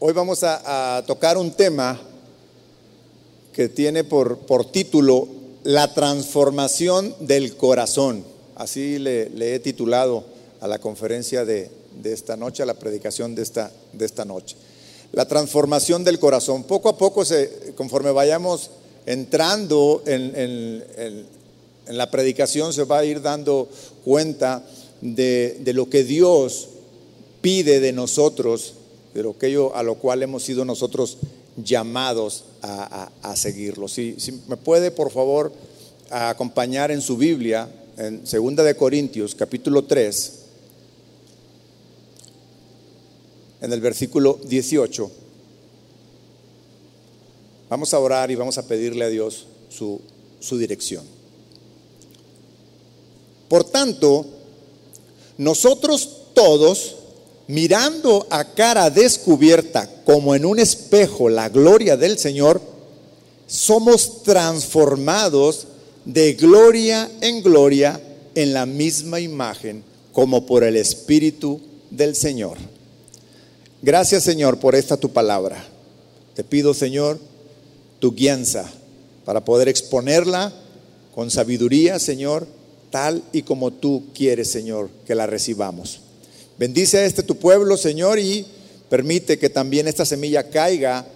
Hoy vamos a, tocar un tema que tiene por, por, título La transformación del corazón. Así le, he titulado a la conferencia de, esta noche, a la predicación de esta, de esta noche. La transformación del corazón. Poco a poco, conforme vayamos entrando en, la predicación, se va a ir dando cuenta de, de lo que Dios pide de nosotros de aquello a lo cual hemos sido nosotros llamados a, seguirlo. Si, me puede, por favor, acompañar en su Biblia, en 2 de Corintios, capítulo 3, en el versículo 18. Vamos a orar y vamos a pedirle a Dios su, su dirección. Por tanto, nosotros todos, mirando a cara descubierta como en un espejo la gloria del Señor, somos transformados de gloria en gloria en la misma imagen como por el Espíritu del Señor. Gracias Señor por esta tu palabra. Te pido Señor tu guianza para poder exponerla con sabiduría Señor, tal y como tú quieres Señor que la recibamos. Bendice a este tu pueblo, Señor, y permite que también esta semilla caiga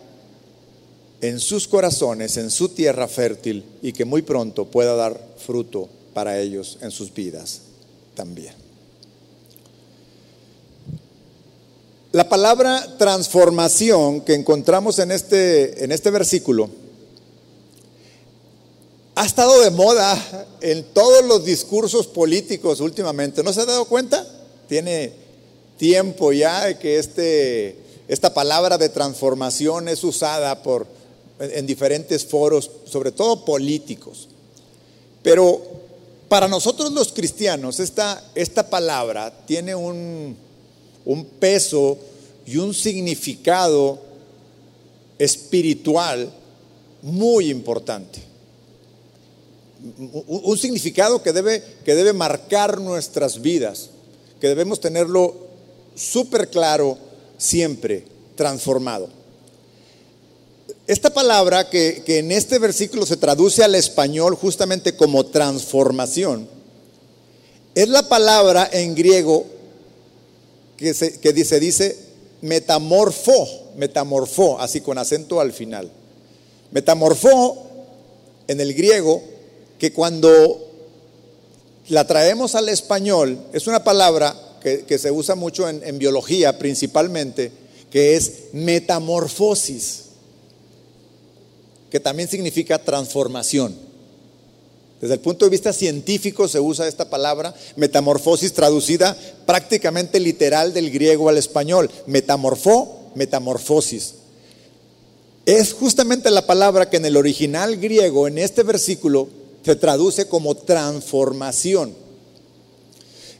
en sus corazones, en su tierra fértil, y que muy pronto pueda dar fruto para ellos en sus vidas también. La palabra transformación que encontramos en este, en este versículo ha estado de moda en todos los discursos políticos últimamente. ¿No se ha dado cuenta? Tiene tiempo ya que este, esta palabra de transformación es usada por, en diferentes foros, sobre todo políticos. Pero para nosotros los cristianos esta, esta palabra tiene un, un peso y un significado espiritual muy importante. Un, significado que debe, que debe marcar nuestras vidas, que debemos tenerlo súper claro, siempre transformado. Esta palabra que, en este versículo se traduce al español justamente como transformación, es la palabra en griego que se, que dice, dice metamorfo, metamorfo, así con acento al final. Metamorfo en el griego, que cuando la traemos al español, es una palabra que, se usa mucho en, biología principalmente, que es metamorfosis, que también significa transformación. Desde el punto de vista científico se usa esta palabra, metamorfosis traducida prácticamente literal del griego al español, metamorfó, metamorfosis. Es justamente la palabra que en el original griego, en este versículo, se traduce como transformación.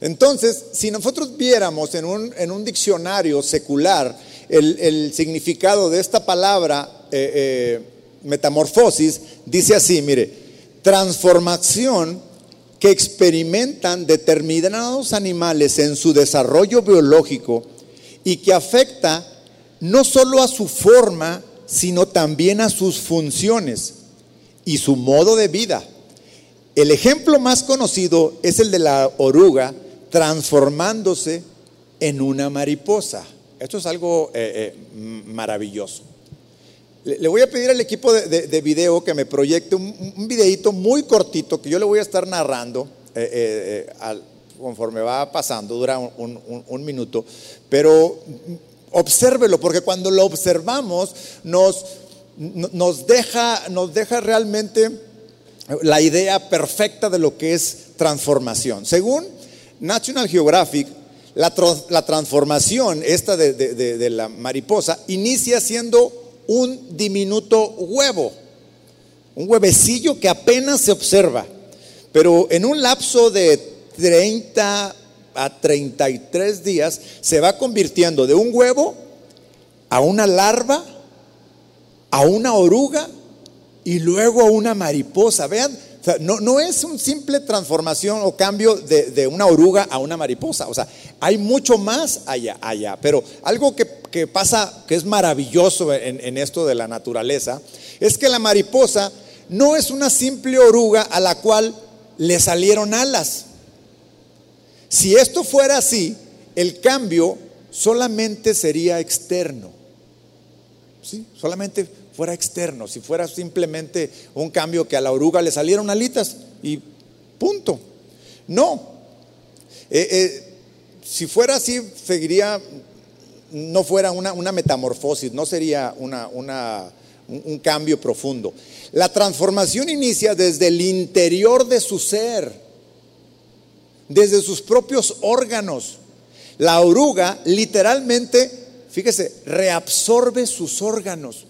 Entonces, si nosotros viéramos en un, diccionario secular el, significado de esta palabra eh, eh, metamorfosis, dice así, mire, transformación que experimentan determinados animales en su desarrollo biológico y que afecta no solo a su forma, sino también a sus funciones y su modo de vida. El ejemplo más conocido es el de la oruga, transformándose en una mariposa. Esto es algo eh, eh, maravilloso. Le, voy a pedir al equipo de, video que me proyecte un, videito muy cortito que yo le voy a estar narrando eh, conforme va pasando, dura un, minuto, pero obsérvelo, porque cuando lo observamos nos, nos, deja, nos deja realmente la idea perfecta de lo que es transformación. Según National Geographic, la, transformación esta de, la mariposa inicia siendo un diminuto huevo, un huevecillo que apenas se observa, pero en un lapso de 30 a 33 días se va convirtiendo de un huevo a una larva, a una oruga y luego a una mariposa. Vean no, es un simple transformación o cambio de, una oruga a una mariposa. O sea, hay mucho más allá, allá. Pero algo que, que pasa, que es maravilloso en, en esto de la naturaleza, es que la mariposa no es una simple oruga a la cual le salieron alas. Si esto fuera así, el cambio solamente sería externo. ¿Sí? Solamente fuera externo, si fuera simplemente un cambio que a la oruga le salieron alitas y punto. No. Eh, eh, si fuera así, seguiría, no fuera una, una metamorfosis, no sería una, una, un cambio profundo. La transformación inicia desde el interior de su ser, desde sus propios órganos. La oruga literalmente, fíjese, reabsorbe sus órganos,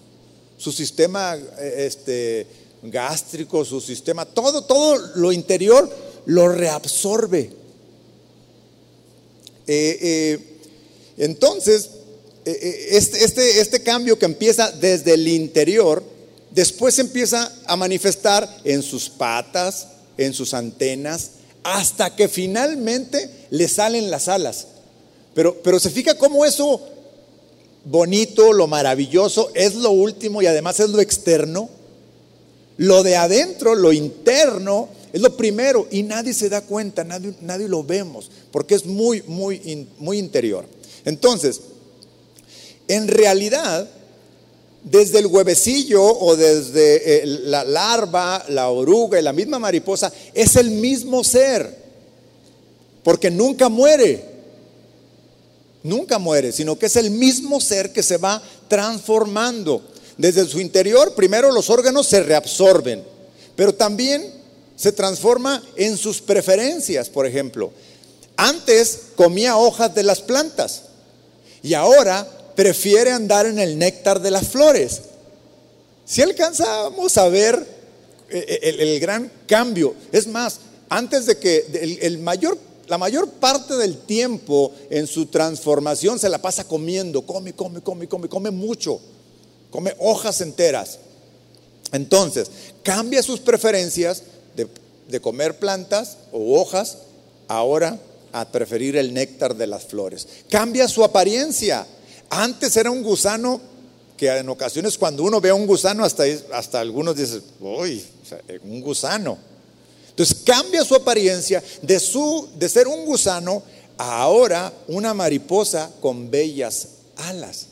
su sistema eh, este, gástrico, su sistema, todo, todo lo interior lo reabsorbe. Eh, eh, entonces, este, este, este cambio que empieza desde el interior, después empieza a manifestar en sus patas, en sus antenas, hasta que finalmente le salen las alas. Pero, pero se fija cómo eso bonito, lo maravilloso, es lo último y además es lo externo. Lo de adentro, lo interno, es lo primero y nadie se da cuenta, nadie, nadie lo vemos, porque es muy, muy, muy interior. Entonces, en realidad, desde el huevecillo o desde eh, la larva, la oruga y la misma mariposa, es el mismo ser, porque nunca muere, nunca muere, sino que es el mismo ser que se va transformando. Desde su interior, primero los órganos se reabsorben, pero también se transforma en sus preferencias, por ejemplo. Antes comía hojas de las plantas y ahora prefiere andar en el néctar de las flores. Si alcanzamos a ver eh, eh, el, gran cambio, es más, antes de que el, mayor, la mayor parte del tiempo en su transformación se la pasa comiendo, come, come, come, come, come mucho, come hojas enteras. Entonces, cambia sus preferencias de, de comer plantas o hojas ahora a preferir el néctar de las flores. Cambia su apariencia antes era un gusano que en ocasiones cuando uno ve a un gusano, hasta, hasta algunos dicen, uy, un gusano. Entonces cambia su apariencia de, su, de ser un gusano a ahora una mariposa con bellas alas.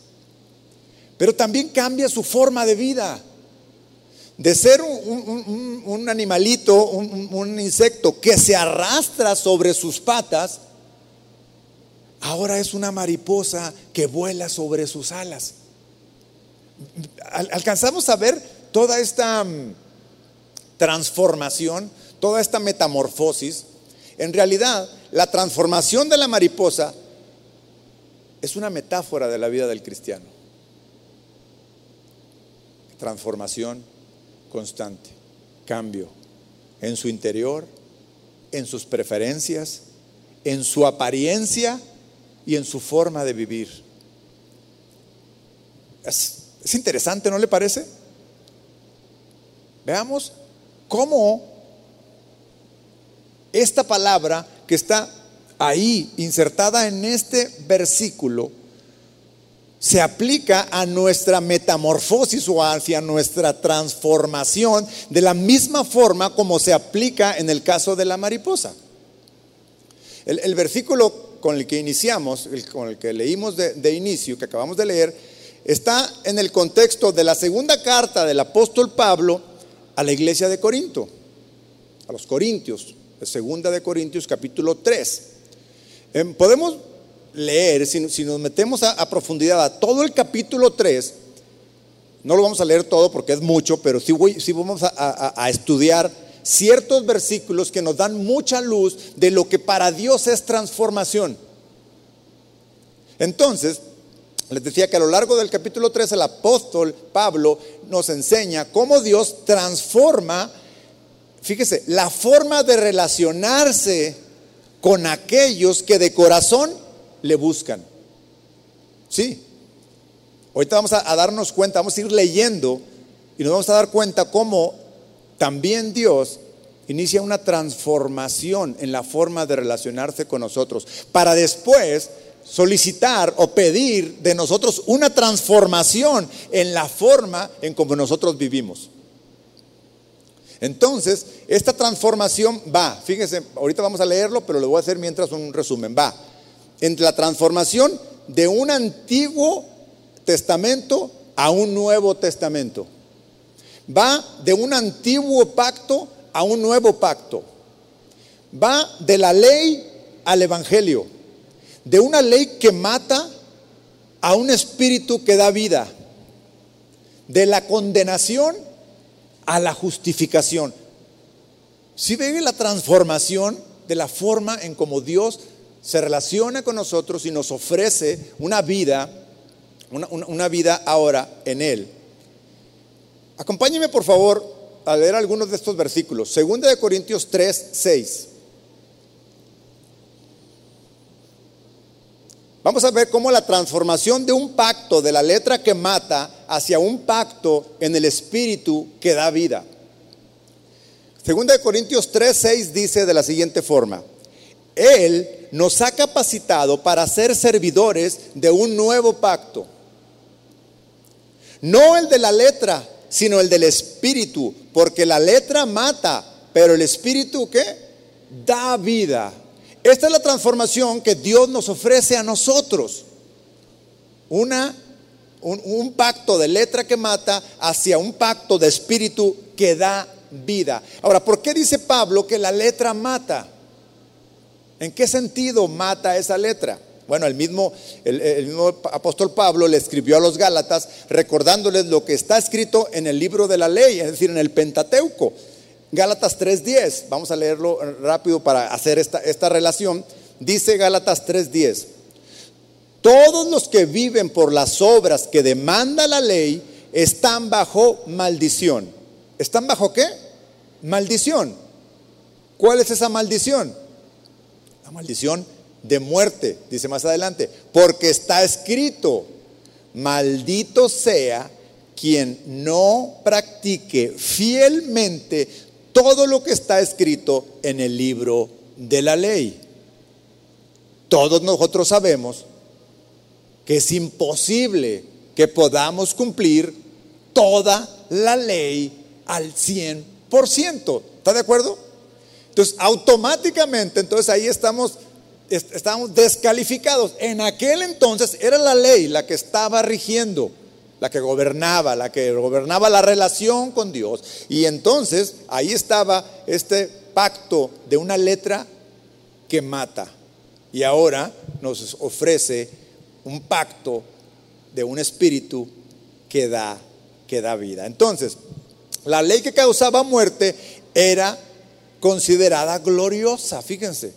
Pero también cambia su forma de vida. De ser un, un animalito, un insecto que se arrastra sobre sus patas, ahora es una mariposa que vuela sobre sus alas. Alcanzamos a ver toda esta mm, transformación, toda esta metamorfosis. En realidad, la transformación de la mariposa es una metáfora de la vida del cristiano. Transformación constante, cambio en su interior, en sus preferencias, en su apariencia y en su forma de vivir. Es, interesante, ¿no le parece? Veamos cómo esta palabra que está ahí insertada en este versículo se aplica a nuestra metamorfosis o hacia nuestra transformación de la misma forma como se aplica en el caso de la mariposa. El, el versículo con el que iniciamos, con el que leímos de, inicio, que acabamos de leer, está en el contexto de la segunda carta del apóstol Pablo a la iglesia de Corinto, a los Corintios, segunda de Corintios capítulo 3. Em, podemos leer, si, nos metemos a, profundidad a todo el capítulo 3, no lo vamos a leer todo porque es mucho, pero sí, vamos a estudiar ciertos versículos que nos dan mucha luz de lo que para Dios es transformación. Entonces, les decía que a lo largo del capítulo 3 el apóstol Pablo nos enseña cómo Dios transforma, fíjese, la forma de relacionarse con aquellos que de corazón le buscan. Sí. Ahorita vamos a, darnos cuenta, vamos a ir leyendo y nos vamos a dar cuenta cómo también Dios inicia una transformación en la forma de relacionarse con nosotros, para después solicitar o pedir de nosotros una transformación en la forma en como nosotros vivimos. Entonces, esta transformación va, fíjense, ahorita vamos a leerlo, pero lo voy a hacer mientras un resumen, va, entre la transformación de un antiguo testamento a un nuevo testamento. Va de un antiguo pacto a un nuevo pacto. Va de la ley al evangelio. De una ley que mata a un espíritu que da vida. De la condenación a la justificación. Si ve la transformación de la forma en como Dios se relaciona con nosotros y nos ofrece una vida, una, vida ahora en Él. Acompáñeme por favor a leer algunos de estos versículos. Segunda de Corintios 3, 6. Vamos a ver cómo la transformación de un pacto de la letra que mata hacia un pacto en el espíritu que da vida. Segunda de Corintios 3, 6 dice de la siguiente forma: Él nos ha capacitado para ser servidores de un nuevo pacto. No el de la letra, sino el del espíritu, porque la letra mata, pero el espíritu ¿qué? Da vida. Esta es la transformación que Dios nos ofrece a nosotros. Una, un, pacto de letra que mata hacia un pacto de espíritu que da vida. Ahora, ¿por qué dice Pablo que la letra mata? ¿En qué sentido mata esa letra? Bueno, el mismo, el, el, mismo apóstol Pablo le escribió a los Gálatas recordándoles lo que está escrito en el libro de la ley, es decir, en el Pentateuco. Gálatas 3.10, vamos a leerlo rápido para hacer esta, esta relación. Dice Gálatas 3.10, todos los que viven por las obras que demanda la ley están bajo maldición. ¿Están bajo qué? Maldición. ¿Cuál es esa maldición? La maldición de muerte, dice más adelante, porque está escrito, maldito sea quien no practique fielmente todo lo que está escrito en el libro de la ley. Todos nosotros sabemos que es imposible que podamos cumplir toda la ley al 100%. ¿Está de acuerdo? Entonces, automáticamente, entonces ahí estamos, estamos descalificados. En aquel entonces era la ley la que estaba rigiendo la que gobernaba, la que gobernaba la relación con Dios. Y entonces ahí estaba este pacto de una letra que mata. Y ahora nos ofrece un pacto de un espíritu que da, que da vida. Entonces, la ley que causaba muerte era considerada gloriosa, fíjense.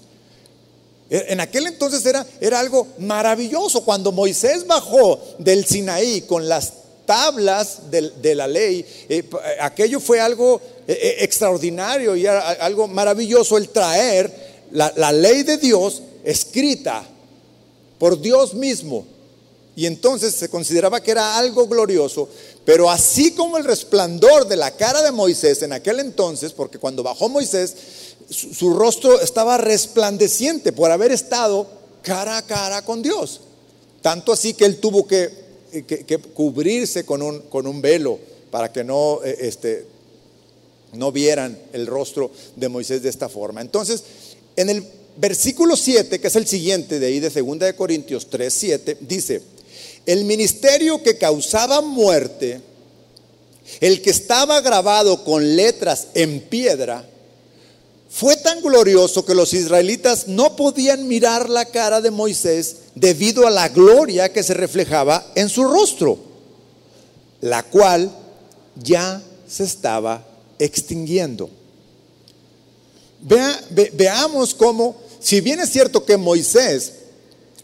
En aquel entonces era, era algo maravilloso. Cuando Moisés bajó del Sinaí con las tablas de, la ley, eh, aquello fue algo eh, eh, extraordinario y algo maravilloso el traer la ley de Dios escrita por Dios mismo. Y entonces se consideraba que era algo glorioso, pero así como el resplandor de la cara de Moisés en aquel entonces, porque cuando bajó Moisés, su, rostro estaba resplandeciente por haber estado cara a cara con Dios. Tanto así que él tuvo que, que, cubrirse con un, velo para que no, eh, este, no vieran el rostro de Moisés de esta forma. Entonces, en el versículo 7, que es el siguiente de ahí de 2 de Corintios 3, 7, dice, el ministerio que causaba muerte, el que estaba grabado con letras en piedra, tan glorioso que los israelitas no podían mirar la cara de Moisés debido a la gloria que se reflejaba en su rostro, la cual ya se estaba extinguiendo. veamos cómo, si bien es cierto que Moisés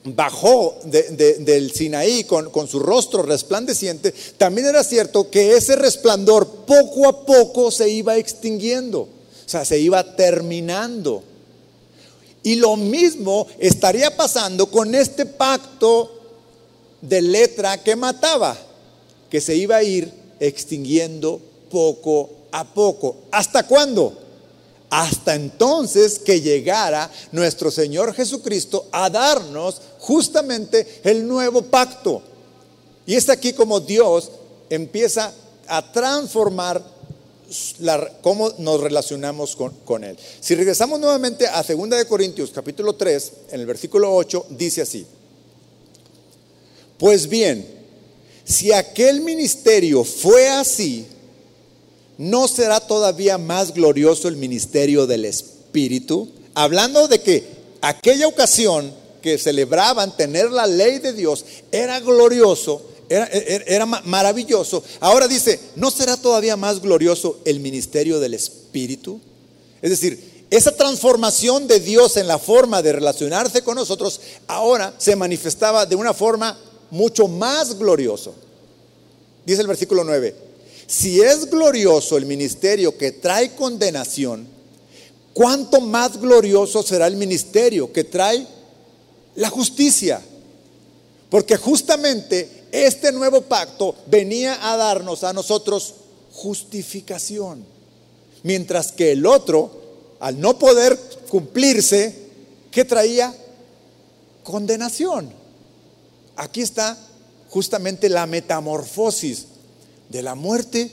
bajó del Sinaí con su rostro resplandeciente, también era cierto que ese resplandor poco a poco se iba extinguiendo. O sea, se iba terminando. Y lo mismo estaría pasando con este pacto de letra que mataba, que se iba a ir extinguiendo poco a poco. ¿Hasta cuándo? hasta entonces que llegara nuestro Señor Jesucristo a darnos justamente el nuevo pacto. Y es aquí como Dios empieza a transformar cómo nos relacionamos con, con, Él. Si regresamos nuevamente a 2 de Corintios capítulo 3, en el versículo 8, dice así. Pues bien, si aquel ministerio fue así, ¿no será todavía más glorioso el ministerio del Espíritu? Hablando de que aquella ocasión que celebraban tener la ley de Dios era glorioso, era, maravilloso. Ahora dice, ¿no será todavía más glorioso el ministerio del Espíritu? Es decir, esa transformación de Dios en la forma de relacionarse con nosotros ahora se manifestaba de una forma mucho más glorioso. Dice el versículo 9, si es glorioso el ministerio que trae condenación, ¿cuánto más glorioso será el ministerio que trae la justicia? Porque justamente este nuevo pacto venía a darnos a nosotros justificación, mientras que el otro, al no poder cumplirse, ¿qué traía? Condenación. Aquí está justamente la metamorfosis de la muerte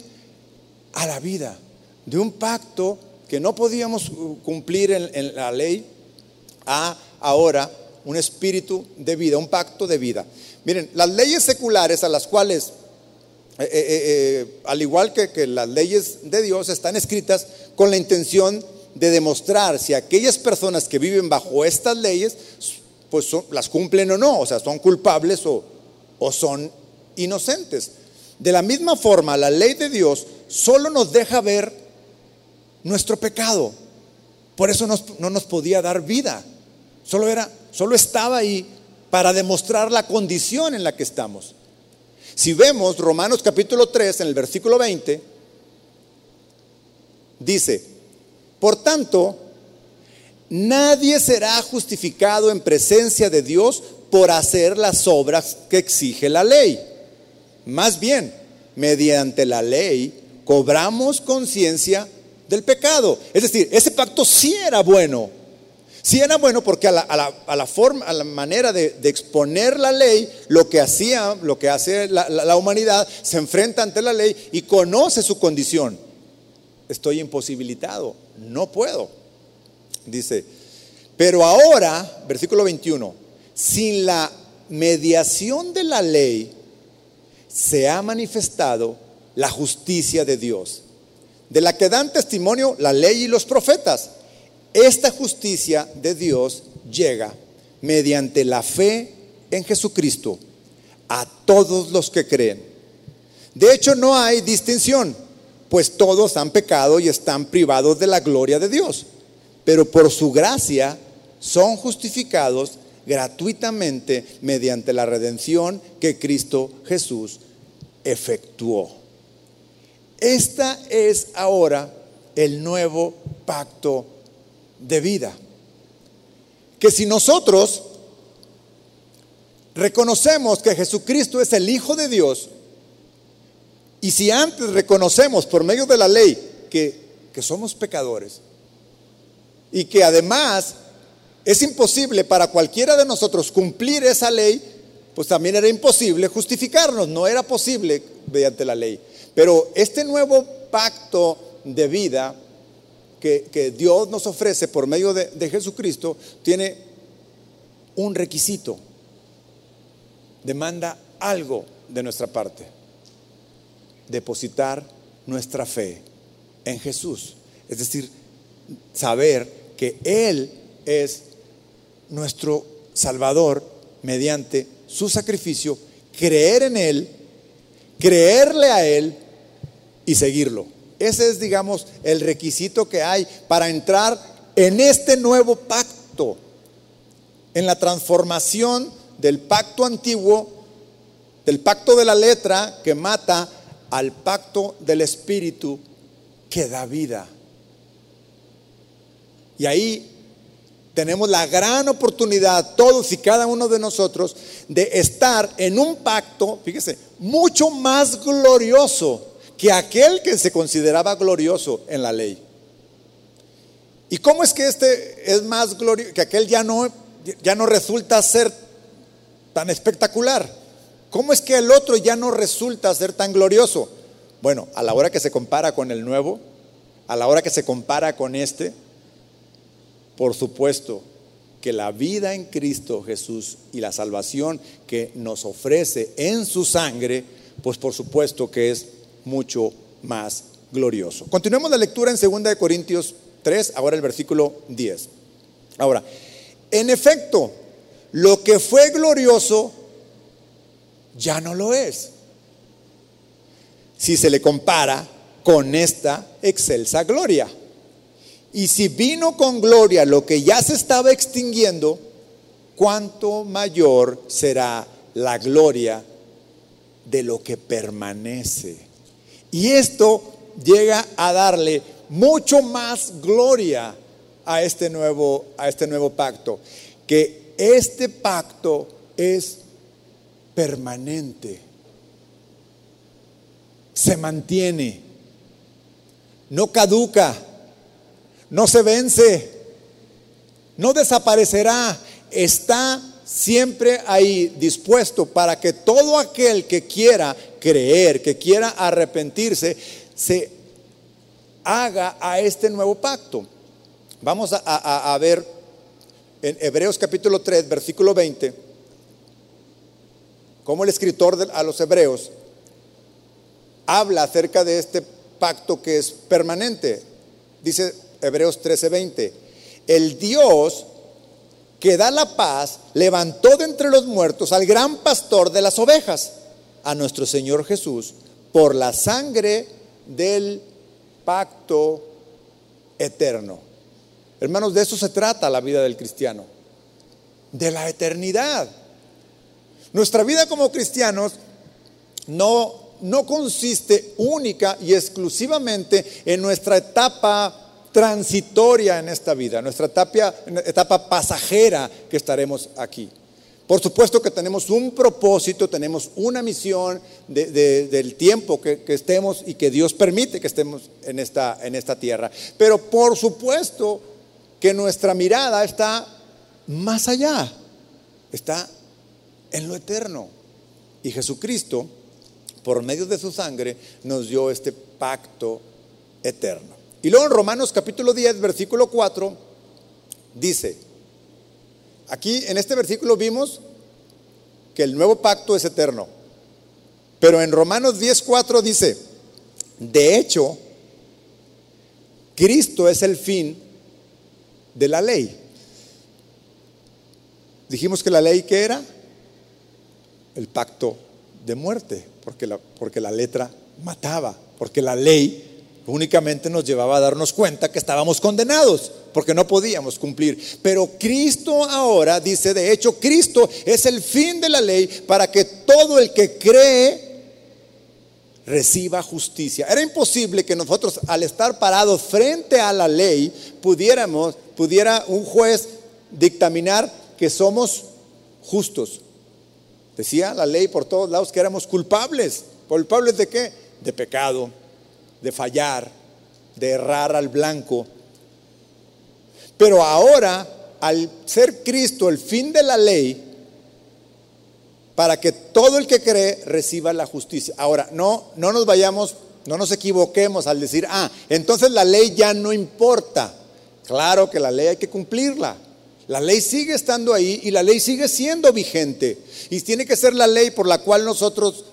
a la vida, de un pacto que no podíamos cumplir en, la ley a ahora un espíritu de vida, un pacto de vida. Miren, las leyes seculares a las cuales, eh, eh, eh, al igual que, que las leyes de Dios, están escritas con la intención de demostrar si aquellas personas que viven bajo estas leyes pues las cumplen o no, o sea, son culpables o, o son inocentes. De la misma forma, la ley de Dios solo nos deja ver nuestro pecado. Por eso no nos podía dar vida. Solo era, solo estaba ahí para demostrar la condición en la que estamos. Si vemos Romanos capítulo 3 en el versículo 20, dice, por tanto, Nadie será justificado en presencia de Dios por hacer las obras que exige la ley. Más bien, mediante la ley cobramos conciencia del pecado. Es decir, ese pacto sí era bueno. Sí era bueno porque a la, forma, a la manera de, exponer la ley, lo que hacía, lo que hace la humanidad, se enfrenta ante la ley y conoce su condición. Estoy imposibilitado, no puedo. Dice, pero ahora, versículo 21, sin la mediación de la ley se ha manifestado la justicia de Dios, de la que dan testimonio la ley y los profetas. Esta justicia de Dios llega mediante la fe en Jesucristo a todos los que creen. De hecho, no hay distinción, pues todos han pecado y están privados de la gloria de Dios pero por su gracia son justificados gratuitamente mediante la redención que Cristo Jesús efectuó. Esta es ahora el nuevo pacto de vida. Que si nosotros reconocemos que Jesucristo es el Hijo de Dios, y si antes reconocemos por medio de la ley que, que somos pecadores, y que además es imposible para cualquiera de nosotros cumplir esa ley, pues también era imposible justificarnos, no era posible mediante la ley. Pero este nuevo pacto de vida que, Dios nos ofrece por medio de, de Jesucristo tiene un requisito, demanda algo de nuestra parte, depositar nuestra fe en Jesús, es decir, saber que Él es nuestro Salvador mediante su sacrificio, creer en Él, creerle a Él y seguirlo. Ese es, digamos, el requisito que hay para entrar en este nuevo pacto, en la transformación del pacto antiguo, del pacto de la letra que mata al pacto del Espíritu que da vida. Y ahí tenemos la gran oportunidad, todos y cada uno de nosotros, de estar en un pacto, fíjese, mucho más glorioso que aquel que se consideraba glorioso en la ley. ¿Y cómo es que este es más glorioso, que aquel ya no, ya no resulta ser tan espectacular? ¿Cómo es que el otro ya no resulta ser tan glorioso? Bueno, a la hora que se compara con el nuevo, a la hora que se compara con este, por supuesto que la vida en Cristo Jesús y la salvación que nos ofrece en su sangre, pues por supuesto que es mucho más glorioso. Continuemos la lectura en 2 Corintios 3, ahora el versículo 10. Ahora, en efecto, lo que fue glorioso ya no lo es. Si se le compara con esta excelsa gloria. Y si vino con gloria lo que ya se estaba extinguiendo, cuánto mayor será la gloria de lo que permanece. Y esto llega a darle mucho más gloria a este nuevo, a este nuevo pacto, que este pacto es permanente, se mantiene, no caduca, no se vence, no desaparecerá, está siempre ahí dispuesto para que todo aquel que quiera creer, que quiera arrepentirse, se haga a este nuevo pacto. Vamos a, ver en Hebreos capítulo 3, versículo 20, cómo el escritor a los hebreos habla acerca de este pacto que es permanente. Dice Hebreos 13:20, el Dios que da la paz levantó de entre los muertos al gran pastor de las ovejas, a nuestro Señor Jesús, por la sangre del pacto eterno. Hermanos, de eso se trata la vida del cristiano, de la eternidad. Nuestra vida como cristianos no, no consiste única y exclusivamente en nuestra etapa transitoria en esta vida, nuestra etapa, etapa pasajera que estaremos aquí. Por supuesto que tenemos un propósito, tenemos una misión del tiempo que, estemos y que Dios permite que estemos en esta, en esta tierra. Pero por supuesto que nuestra mirada está más allá, está en lo eterno. Y Jesucristo, por medio de su sangre, nos dio este pacto eterno. Y luego en Romanos capítulo 10, versículo 4, dice, Aquí en este versículo vimos que el nuevo pacto es eterno. Pero en Romanos 10:4 dice, de hecho, Cristo es el fin de la ley. Dijimos que la ley que era el pacto de muerte, porque la, porque la letra mataba, porque la ley únicamente nos llevaba a darnos cuenta que estábamos condenados porque no podíamos cumplir. Pero Cristo ahora dice, de hecho, Cristo es el fin de la ley para que todo el que cree reciba justicia. Era imposible que nosotros al estar parados frente a la ley pudiéramos, pudiera un juez dictaminar que somos justos. Decía la ley por todos lados que éramos culpables. ¿Culpables de qué? De pecado, de fallar, de errar al blanco. Pero ahora, al ser Cristo el fin de la ley, para que todo el que cree reciba la justicia. Ahora, no, no nos vayamos, no nos equivoquemos al decir, ah, entonces la ley ya no importa. Claro que la ley hay que cumplirla. La ley sigue estando ahí y la ley sigue siendo vigente. Y tiene que ser la ley por la cual nosotros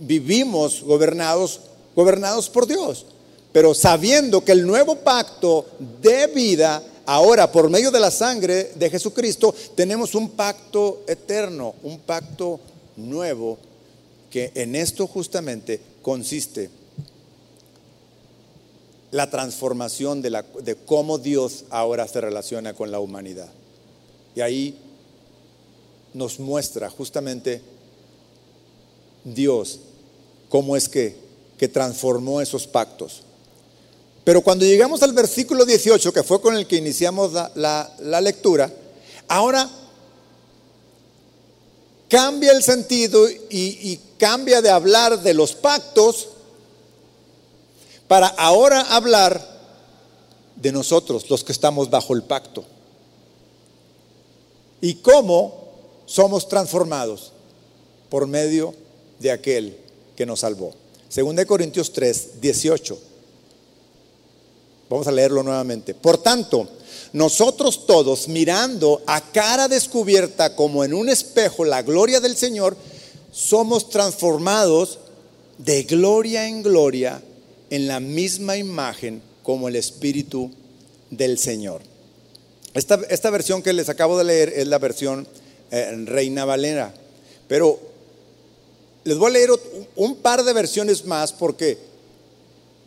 vivimos gobernados, gobernados por Dios pero sabiendo que el nuevo pacto de vida, ahora por medio de la sangre de Jesucristo, tenemos un pacto eterno, un pacto nuevo, que en esto justamente consiste la transformación de, cómo Dios ahora se relaciona con la humanidad. Y ahí nos muestra justamente Dios cómo es que, que transformó esos pactos. Pero cuando llegamos al versículo 18, que fue con el que iniciamos la, lectura, ahora cambia el sentido y, cambia de hablar de los pactos para ahora hablar de nosotros, los que estamos bajo el pacto. ¿Y cómo somos transformados? Por medio de aquel que nos salvó. Según de Corintios 3, 18. Vamos a leerlo nuevamente. Por tanto, nosotros todos mirando a cara descubierta como en un espejo la gloria del Señor, somos transformados de gloria en gloria en la misma imagen como el Espíritu del Señor. Esta, esta versión que les acabo de leer es la versión eh, Reina Valera, pero les voy a leer un par de versiones más porque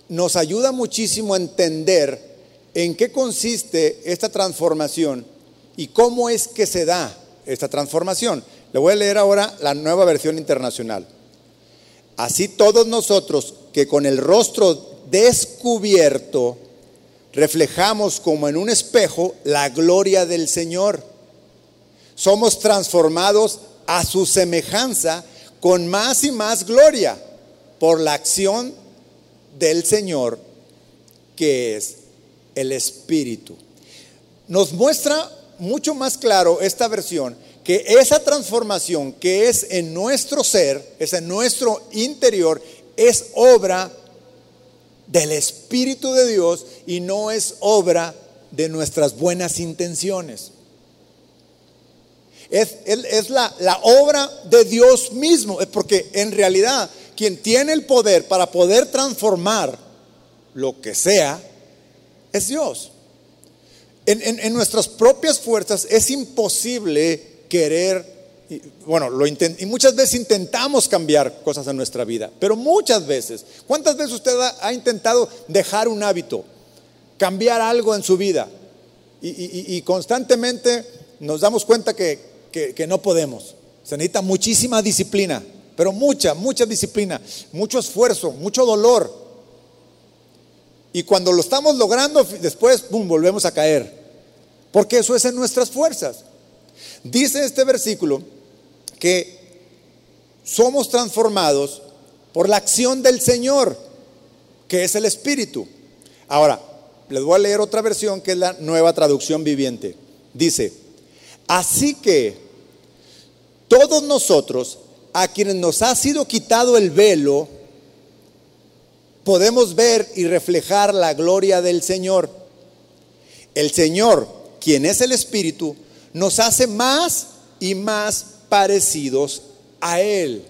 nos ayuda muchísimo a entender en qué consiste esta transformación y cómo es que se da esta transformación. Le voy a leer ahora la nueva versión internacional. Así todos nosotros que con el rostro descubierto reflejamos como en un espejo la gloria del Señor. Somos transformados a su semejanza con más y más gloria por la acción del Señor que es el Espíritu. Nos muestra mucho más claro esta versión que esa transformación que es en nuestro ser, es en nuestro interior, es obra del Espíritu de Dios y no es obra de nuestras buenas intenciones. Es, es la, la, obra de Dios mismo, porque en realidad quien tiene el poder para poder transformar lo que sea es Dios. En, nuestras propias fuerzas es imposible querer, bueno, lo y muchas veces intentamos cambiar cosas en nuestra vida, pero muchas veces, ¿cuántas veces usted ha, intentado dejar un hábito, cambiar algo en su vida? Y, constantemente nos damos cuenta que, que no podemos. Se necesita muchísima disciplina, pero mucha, mucha disciplina, mucho esfuerzo, mucho dolor y cuando lo estamos logrando, después, ¡pum!, volvemos a caer. Porque eso es en nuestras fuerzas. Dice este versículo que somos transformados por la acción del Señor, que es el Espíritu. Ahora, les voy a leer otra versión que es la nueva traducción viviente. Dice, así que todos nosotros, a quienes nos ha sido quitado el velo, podemos ver y reflejar la gloria del Señor. El Señor, quien es el Espíritu, nos hace más y más parecidos a Él.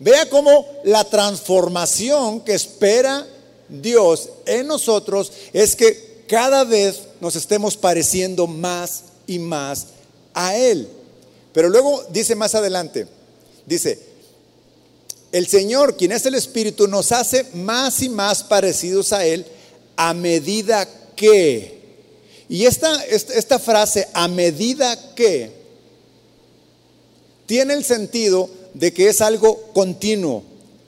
Vea cómo la transformación que espera Dios en nosotros es que cada vez nos estemos pareciendo más y más a Él. Pero luego dice más adelante, dice, el Señor, quien es el Espíritu, nos hace más y más parecidos a Él a medida que. Y esta, esta, frase, a medida que, tiene el sentido de que es algo continuo,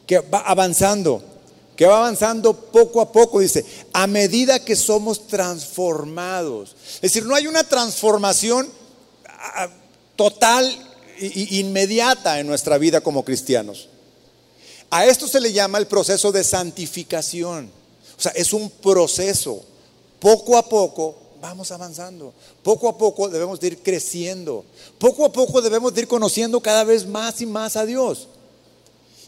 que va avanzando, que va avanzando poco a poco, dice, a medida que somos transformados. Es decir, no hay una transformación ah, total e inmediata en nuestra vida como cristianos. A esto se le llama el proceso de santificación. O sea, es un proceso. Poco a poco vamos avanzando. Poco a poco debemos de ir creciendo. Poco a poco debemos de ir conociendo cada vez más y más a Dios.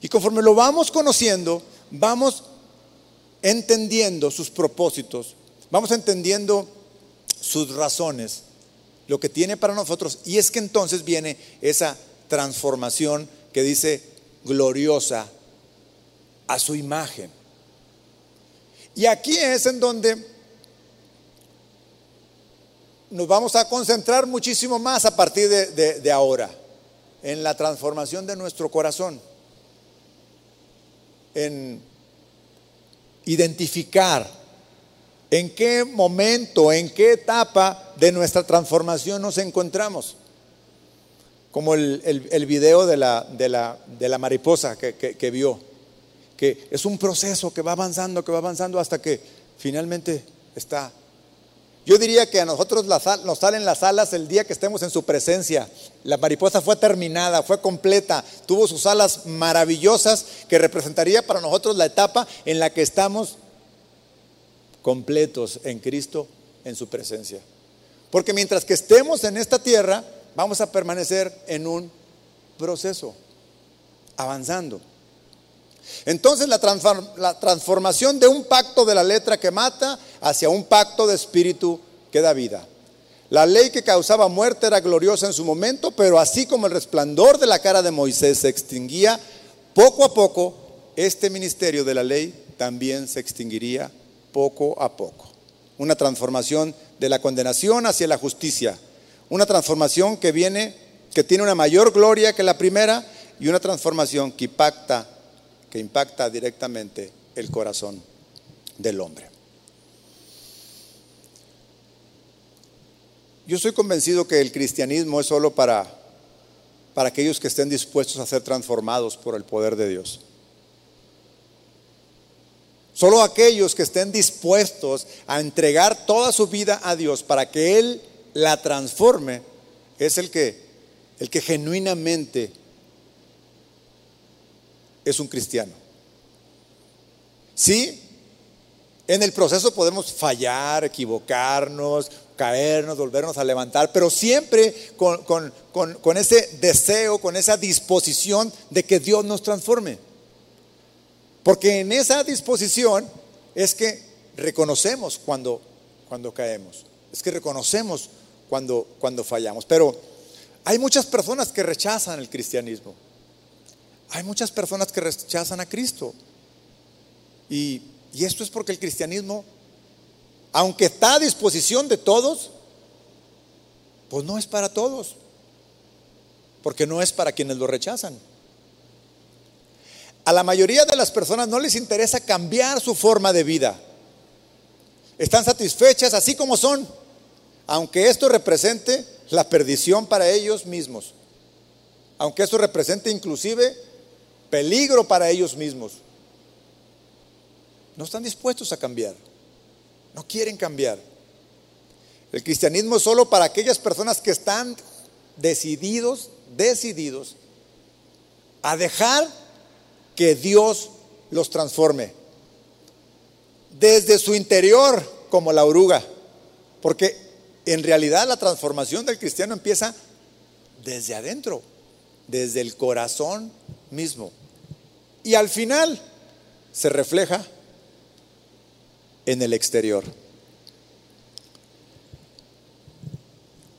Y conforme lo vamos conociendo, vamos entendiendo sus propósitos, vamos entendiendo sus razones, lo que tiene para nosotros. Y es que entonces viene esa transformación que dice gloriosa a su imagen. Y aquí es en donde nos vamos a concentrar muchísimo más a partir de, ahora, en la transformación de nuestro corazón, en identificar en qué momento, en qué etapa de nuestra transformación nos encontramos. Como el, video de la, mariposa que vio que es un proceso que va avanzando, que va avanzando hasta que finalmente está. Yo diría que a nosotros nos salen las alas el día que estemos en su presencia. La mariposa fue terminada, fue completa, tuvo sus alas maravillosas que representaría para nosotros la etapa en la que estamos completos en Cristo, en su presencia. Porque mientras que estemos en esta tierra, vamos a permanecer en un proceso, avanzando. Entonces la, transformación de un pacto de la letra que mata hacia un pacto de espíritu que da vida. La ley que causaba muerte era gloriosa en su momento, pero así como el resplandor de la cara de Moisés se extinguía, poco a poco este ministerio de la ley también se extinguiría poco a poco. Una transformación de la condenación hacia la justicia. Una transformación que viene, que tiene una mayor gloria que la primera y una transformación que impacta, que impacta directamente el corazón del hombre. Yo estoy convencido que el cristianismo es solo para, para aquellos que estén dispuestos a ser transformados por el poder de Dios. Solo aquellos que estén dispuestos a entregar toda su vida a Dios para que Él la transforme es el que, el que genuinamente es un cristiano. Sí, en el proceso podemos fallar, equivocarnos, caernos, volvernos a levantar, pero siempre con, con ese deseo, con esa disposición de que Dios nos transforme. Porque en esa disposición es que reconocemos cuando, cuando caemos, es que reconocemos cuando, cuando fallamos. Pero hay muchas personas que rechazan el cristianismo. Hay muchas personas que rechazan a Cristo. Y, y esto es porque el cristianismo, aunque está a disposición de todos, pues no es para todos. Porque no es para quienes lo rechazan. A la mayoría de las personas no les interesa cambiar su forma de vida. Están satisfechas así como son, aunque esto represente la perdición para ellos mismos, aunque esto represente inclusive peligro para ellos mismos. No están dispuestos a cambiar, no quieren cambiar. El cristianismo es solo para aquellas personas que están decididos, decididos a dejar que Dios los transforme. Desde su interior, como la oruga. Porque en realidad la transformación del cristiano empieza desde adentro, desde el corazón mismo. Y al final se refleja en el exterior.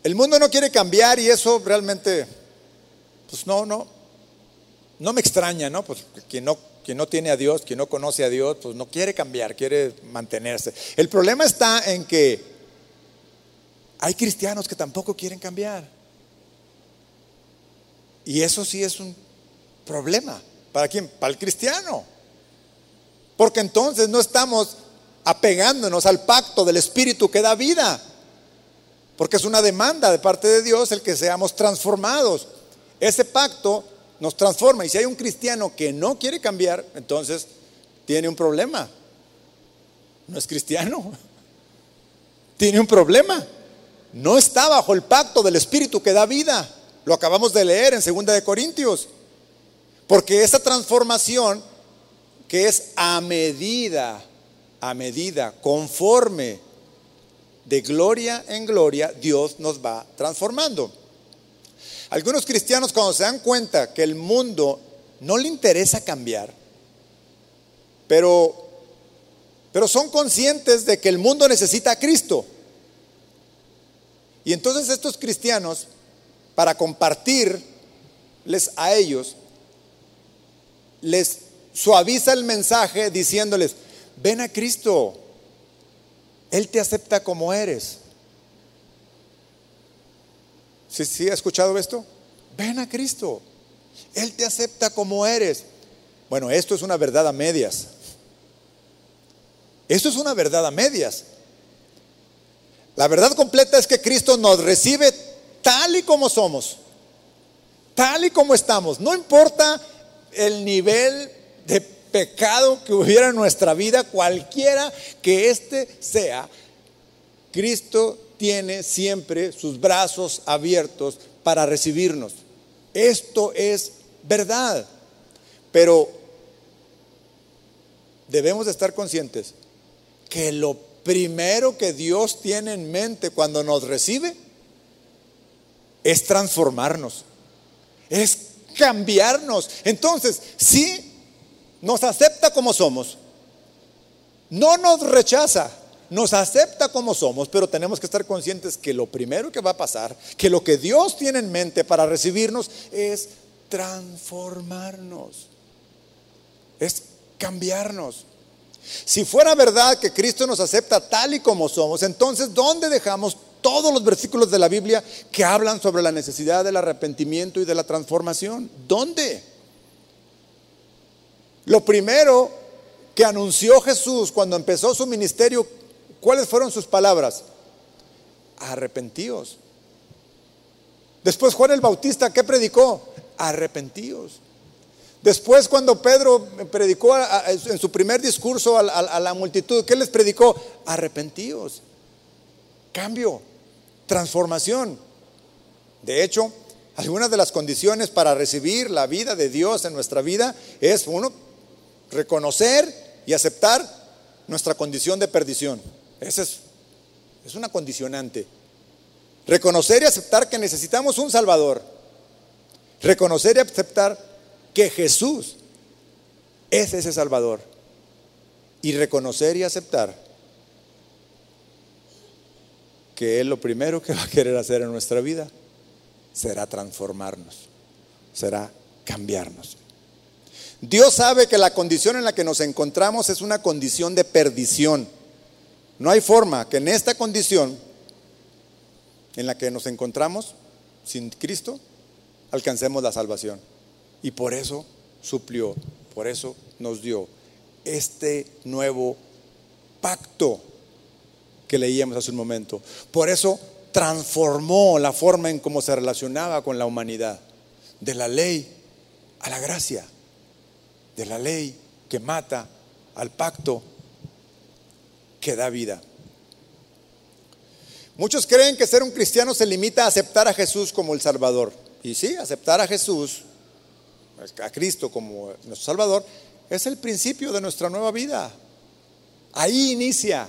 El mundo no quiere cambiar y eso realmente, pues no, no, no me extraña, ¿no? Pues quien no, quien no tiene a Dios, quien no conoce a Dios, pues no quiere cambiar, quiere mantenerse. El problema está en que hay cristianos que tampoco quieren cambiar. Y eso sí es un problema. ¿Para quién? Para el cristiano. Porque entonces no estamos apegándonos al pacto del Espíritu que da vida. Porque es una demanda de parte de Dios el que seamos transformados. Ese pacto nos transforma. Y si hay un cristiano que no quiere cambiar, entonces tiene un problema. No es cristiano. Tiene un problema. No está bajo el pacto del Espíritu que da vida. Lo acabamos de leer en 2 de Corintios. Porque esa transformación que es a medida, a medida, conforme de gloria en gloria, Dios nos va transformando. Algunos cristianos cuando se dan cuenta que el mundo no le interesa cambiar, pero, pero son conscientes de que el mundo necesita a Cristo. Y entonces estos cristianos, para compartirles a ellos, les suaviza el mensaje diciéndoles, ven a Cristo, Él te acepta como eres. ¿Sí, ¿Sí ha escuchado esto? Ven a Cristo. Él te acepta como eres. Bueno, esto es una verdad a medias. Esto es una verdad a medias. La verdad completa es que Cristo nos recibe tal y como somos, tal y como estamos. No importa el nivel de pecado que hubiera en nuestra vida, cualquiera que éste sea, Cristo tiene siempre sus brazos abiertos para recibirnos. Esto es verdad. Pero debemos de estar conscientes que lo primero que Dios tiene en mente cuando nos recibe es transformarnos, es cambiarnos. Entonces, si nos acepta como somos, no nos rechaza, nos acepta como somos, pero tenemos que estar conscientes que lo primero que va a pasar, que lo que Dios tiene en mente para recibirnos es transformarnos, es cambiarnos. Si fuera verdad que Cristo nos acepta tal y como somos, entonces ¿dónde dejamos todos los versículos de la Biblia que hablan sobre la necesidad del arrepentimiento y de la transformación? ¿Dónde? Lo primero que anunció Jesús cuando empezó su ministerio, ¿cuáles fueron sus palabras? Arrepentíos. Después Juan el Bautista, ¿qué predicó? Arrepentíos. Después cuando Pedro predicó en su primer discurso a, la multitud, ¿qué les predicó? Arrepentíos. Cambio, transformación. De hecho, algunas de las condiciones para recibir la vida de Dios en nuestra vida es, uno, reconocer y aceptar nuestra condición de perdición. Esa es, una condicionante. Reconocer y aceptar que necesitamos un Salvador. Reconocer y aceptar que Jesús es ese Salvador y reconocer y aceptar que Él lo primero que va a querer hacer en nuestra vida será transformarnos, será cambiarnos. Dios sabe que la condición en la que nos encontramos es una condición de perdición. No hay forma que en esta condición en la que nos encontramos sin Cristo alcancemos la salvación. Y por eso suplió, por eso nos dio este nuevo pacto que leíamos hace un momento. Por eso transformó la forma en cómo se relacionaba con la humanidad, de la ley a la gracia, de la ley que mata al pacto que da vida. Muchos creen que ser un cristiano se limita a aceptar a Jesús como el Salvador. Y sí, aceptar a Jesús a Cristo como nuestro Salvador, es el principio de nuestra nueva vida. Ahí inicia.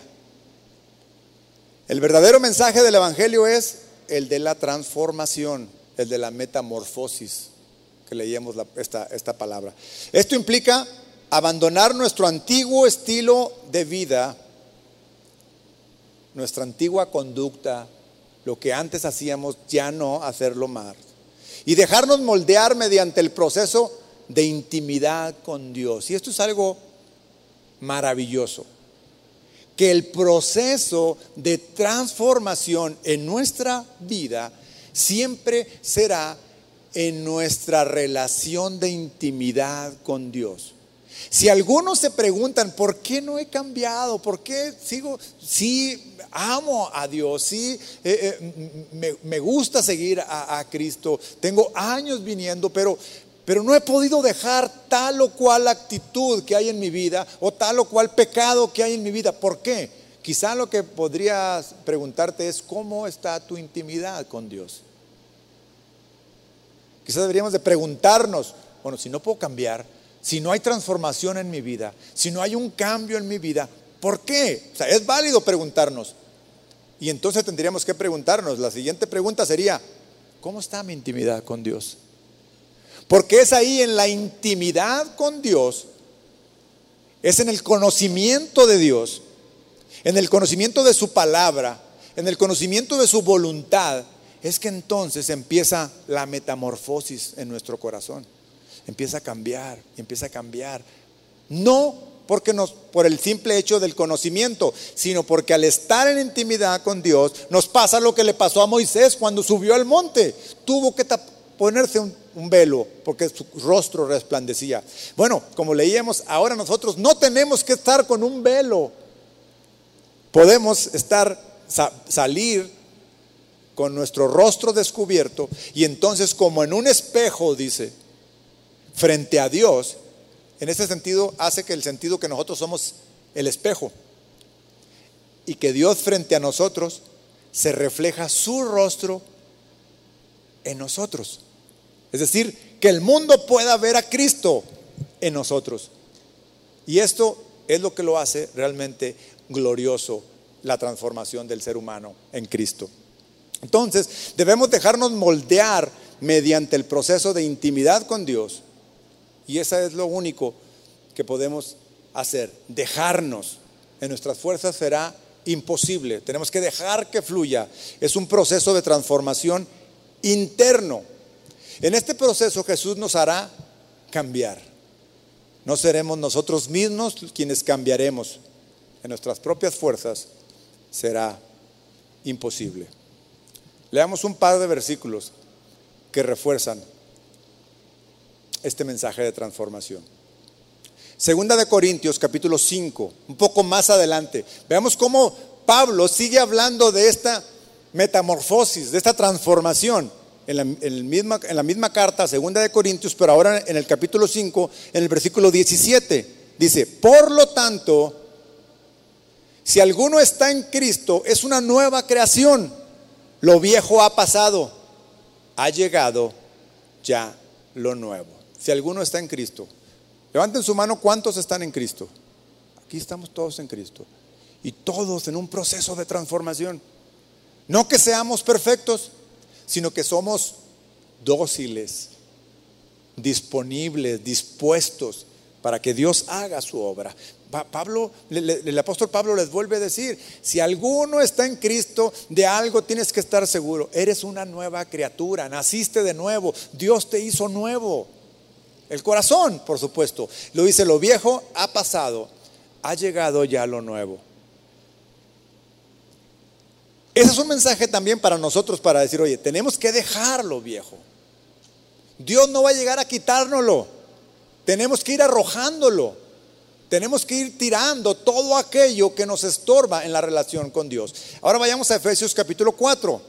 El verdadero mensaje del Evangelio es el de la transformación, el de la metamorfosis, que leíamos esta, esta palabra. Esto implica abandonar nuestro antiguo estilo de vida, nuestra antigua conducta, lo que antes hacíamos, ya no hacerlo más y dejarnos moldear mediante el proceso de intimidad con Dios. Y esto es algo maravilloso. Que el proceso de transformación en nuestra vida siempre será en nuestra relación de intimidad con Dios. Si algunos se preguntan, ¿por qué no he cambiado? ¿Por qué sigo? Sí, amo a Dios, sí, eh, eh, me, gusta seguir a, Cristo, tengo años viniendo, pero, pero no he podido dejar tal o cual actitud que hay en mi vida o tal o cual pecado que hay en mi vida. ¿Por qué? Quizá lo que podrías preguntarte es, ¿cómo está tu intimidad con Dios? Quizá deberíamos de preguntarnos, bueno, si no puedo cambiar, si no hay transformación en mi vida, si no hay un cambio en mi vida, ¿por qué? O sea, es válido preguntarnos, y entonces tendríamos que preguntarnos, la siguiente pregunta sería, ¿cómo está mi intimidad con Dios? Porque es ahí en la intimidad con Dios, es en el conocimiento de Dios, en el conocimiento de su palabra, en el conocimiento de su voluntad, es que entonces empieza la metamorfosis en nuestro corazón. Empieza a cambiar, empieza a cambiar. No porque nos, por el simple hecho del conocimiento, sino porque al estar en intimidad con Dios nos pasa lo que le pasó a Moisés cuando subió al monte. Tuvo que ponerse un, velo porque su rostro resplandecía. Bueno, como leíamos, ahora nosotros no tenemos que estar con un velo. Podemos estar, salir con nuestro rostro descubierto y entonces como en un espejo, dice, frente a Dios, en ese sentido hace que el sentido que nosotros somos el espejo y que Dios frente a nosotros se refleja su rostro en nosotros. Es decir, que el mundo pueda ver a Cristo en nosotros. Y esto es lo que lo hace realmente glorioso, la transformación del ser humano en Cristo. Entonces, debemos dejarnos moldear mediante el proceso de intimidad con Dios. Y eso es lo único que podemos hacer, dejarnos. En nuestras fuerzas será imposible. Tenemos que dejar que fluya. Es un proceso de transformación interno. En este proceso Jesús nos hará cambiar. No seremos nosotros mismos quienes cambiaremos. En nuestras propias fuerzas será imposible. Leamos un par de versículos que refuerzan este mensaje de transformación. Segunda de Corintios capítulo 5, un poco más adelante. Veamos cómo Pablo sigue hablando de esta metamorfosis, de esta transformación. En la, misma, en la misma carta, segunda de Corintios, pero ahora en el capítulo 5, en el versículo 17, dice, por lo tanto, si alguno está en Cristo, es una nueva creación. Lo viejo ha pasado, ha llegado ya lo nuevo. Si alguno está en Cristo, levanten su mano, ¿cuántos están en Cristo? Aquí estamos todos en Cristo. Y todos en un proceso de transformación. No que seamos perfectos, sino que somos dóciles, disponibles, dispuestos para que Dios haga su obra. Pablo, el apóstol Pablo les vuelve a decir, si alguno está en Cristo, de algo tienes que estar seguro. Eres una nueva criatura, naciste de nuevo, Dios te hizo nuevo. El corazón, por supuesto. Lo dice, lo viejo ha pasado, ha llegado ya lo nuevo. Ese es un mensaje también para nosotros para decir, oye, tenemos que dejar lo viejo. Dios no va a llegar a quitárnoslo. Tenemos que ir arrojándolo. Tenemos que ir tirando todo aquello que nos estorba en la relación con Dios. Ahora vayamos a Efesios capítulo 4.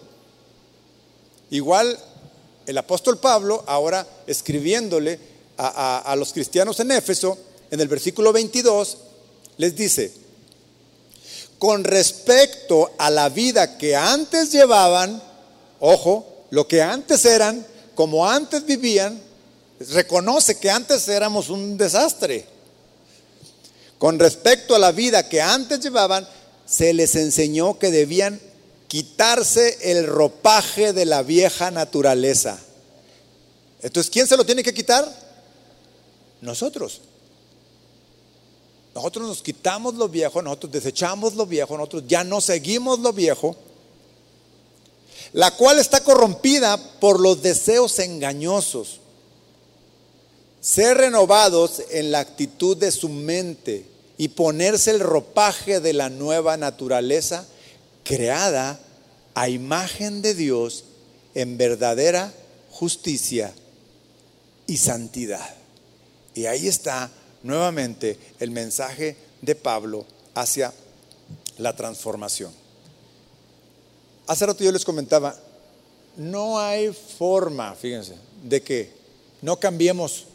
Igual el apóstol Pablo, ahora escribiéndole a, los cristianos en Éfeso, en el versículo 22, les dice, con respecto a la vida que antes llevaban, ojo, lo que antes eran, como antes vivían, reconoce que antes éramos un desastre. Con respecto a la vida que antes llevaban, se les enseñó que debían quitarse el ropaje de la vieja naturaleza. Entonces, ¿quién se lo tiene que quitar? Nosotros. Nosotros nos quitamos lo viejo, nosotros desechamos lo viejo, nosotros ya no seguimos lo viejo, la cual está corrompida por los deseos engañosos ser renovados en la actitud de su mente y ponerse el ropaje de la nueva naturaleza creada a imagen de Dios en verdadera justicia y santidad. Y ahí está nuevamente el mensaje de Pablo hacia la transformación. Hace rato yo les comentaba, no hay forma, fíjense, de que no cambiemos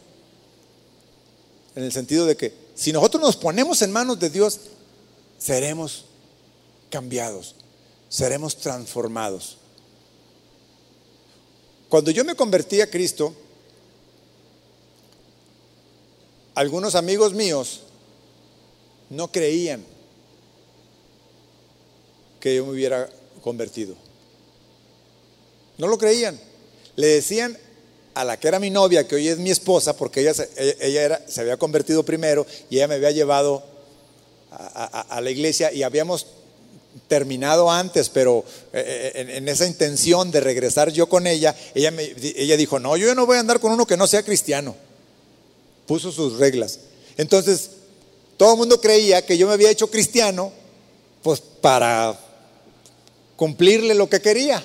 en el sentido de que si nosotros nos ponemos en manos de Dios, seremos cambiados, seremos transformados. Cuando yo me convertí a Cristo, algunos amigos míos no creían que yo me hubiera convertido. No lo creían. Le decían a la que era mi novia, que hoy es mi esposa, porque ella, ella era, se había convertido primero y ella me había llevado a, la iglesia y habíamos terminado antes, pero eh, eh, en, esa intención de regresar yo con ella, ella, ella dijo, no, yo no voy a andar con uno que no sea cristiano. Puso sus reglas. Entonces, todo el mundo creía que yo me había hecho cristiano, pues para cumplirle lo que quería.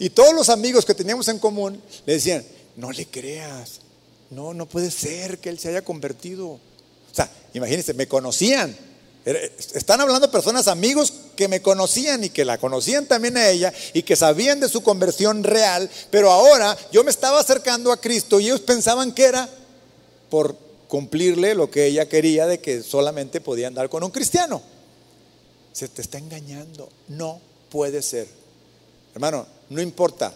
Y todos los amigos que teníamos en común le decían, no le creas. No, no puede ser que él se haya convertido. O sea, imagínense, me conocían. Están hablando personas, amigos que me conocían y que la conocían también a ella y que sabían de su conversión real, pero ahora yo me estaba acercando a Cristo y ellos pensaban que era por cumplirle lo que ella quería de que solamente podía andar con un cristiano. Se te está engañando, no puede ser. Hermano, no importa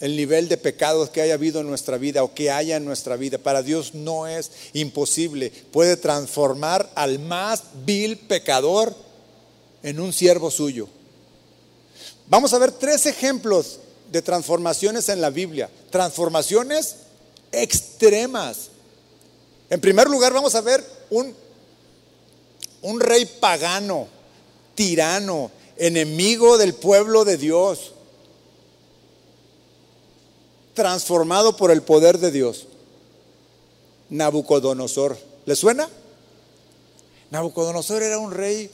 el nivel de pecados que haya habido en nuestra vida o que haya en nuestra vida. Para Dios no es imposible. Puede transformar al más vil pecador en un siervo suyo. Vamos a ver tres ejemplos de transformaciones en la Biblia. Transformaciones extremas. En primer lugar, vamos a ver un, un rey pagano, tirano, enemigo del pueblo de Dios, transformado por el poder de Dios. Nabucodonosor. ¿Le suena? Nabucodonosor era un rey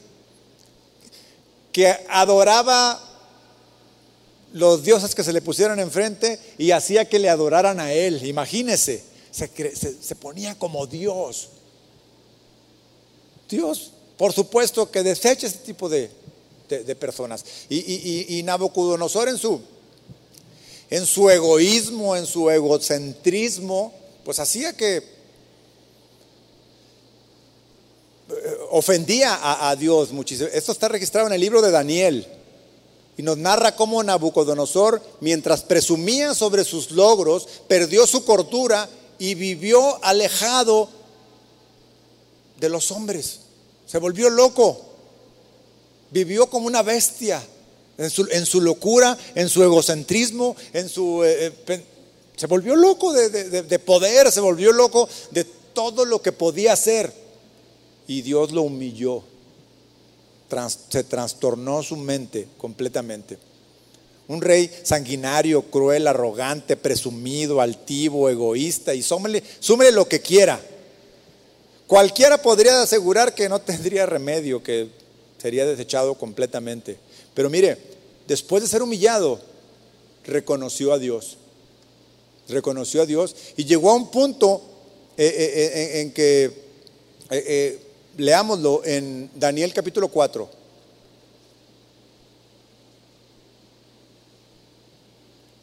que adoraba los dioses que se le pusieron enfrente y hacía que le adoraran a él. Imagínese, se, ponía como Dios. Dios, por supuesto que desecha ese tipo de, personas. Y, Nabucodonosor en su, en su egoísmo, en su egocentrismo, pues hacía que ofendía a, Dios muchísimo. Esto está registrado en el libro de Daniel. Y nos narra cómo Nabucodonosor, mientras presumía sobre sus logros, perdió su cordura y vivió alejado de los hombres. Se volvió loco. Vivió como una bestia. En su, locura, en su egocentrismo, en su... Eh, eh, se volvió loco de poder, se volvió loco de todo lo que podía hacer y Dios lo humilló. Se trastornó su mente completamente. Un rey sanguinario, cruel, arrogante, presumido, altivo, egoísta y súmele, lo que quiera. Cualquiera podría asegurar que no tendría remedio, que sería desechado completamente. Pero mire, después de ser humillado, reconoció a Dios. Reconoció a Dios y llegó a un punto eh, eh, eh, en, que Leámoslo en Daniel capítulo 4.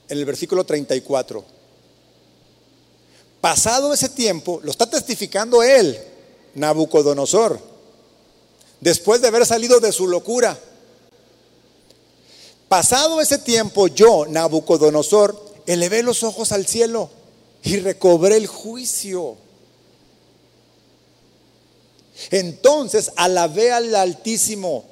En el versículo 34. Pasado ese tiempo, lo está testificando él, Nabucodonosor, después de haber salido de su locura. Pasado ese tiempo, yo, Nabucodonosor, elevé los ojos al cielo y recobré el juicio. Entonces alabé al Altísimo,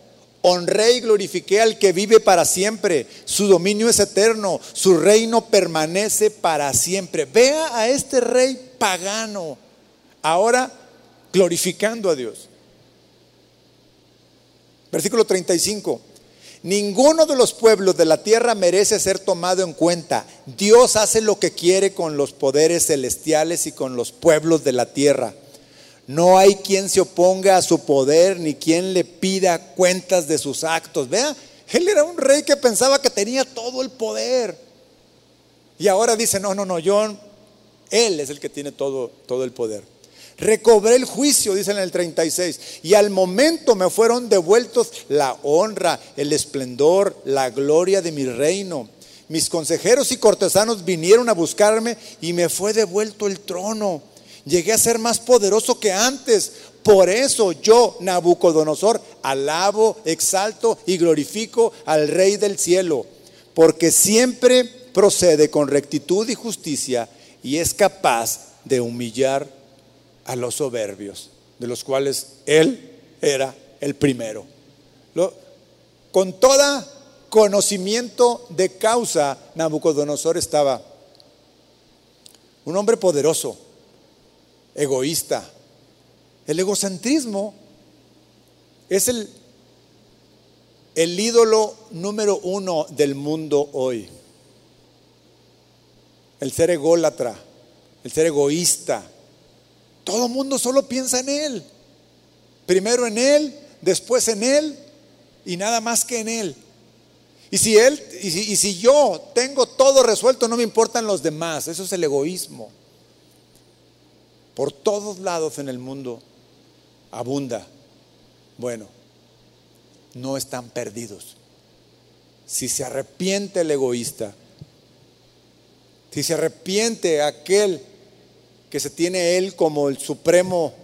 honré y glorifiqué al que vive para siempre. Su dominio es eterno, su reino permanece para siempre. Vea a este rey pagano, ahora glorificando a Dios. Versículo 35. Ninguno de los pueblos de la tierra merece ser tomado en cuenta. Dios hace lo que quiere con los poderes celestiales y con los pueblos de la tierra. No hay quien se oponga a su poder ni quien le pida cuentas de sus actos. Vea, él era un rey que pensaba que tenía todo el poder. Y ahora dice, no, no, no, yo, él es el que tiene todo, todo el poder. Recobré el juicio, dice en el 36, y al momento me fueron devueltos la honra, el esplendor, la gloria de mi reino. Mis consejeros y cortesanos vinieron a buscarme y me fue devuelto el trono Llegué a ser más poderoso que antes. Por eso yo, Nabucodonosor, alabo, exalto y glorifico al Rey del cielo, porque siempre procede con rectitud y justicia y es capaz de humillar a los soberbios, de los cuales él era el primero. con toda conocimiento de causa, Nabucodonosor estaba un hombre poderoso, egoísta. El egocentrismo es el, el ídolo número uno del mundo hoy. El ser ególatra, el ser egoísta. Todo el mundo solo piensa en él. Primero en él, después en él y nada más que en él. Y si él y si, y si yo tengo todo resuelto, no me importan los demás. Eso es el egoísmo por todos lados en el mundo abunda. Bueno, no están perdidos. Si se arrepiente el egoísta, si se arrepiente aquel que se tiene él como el supremo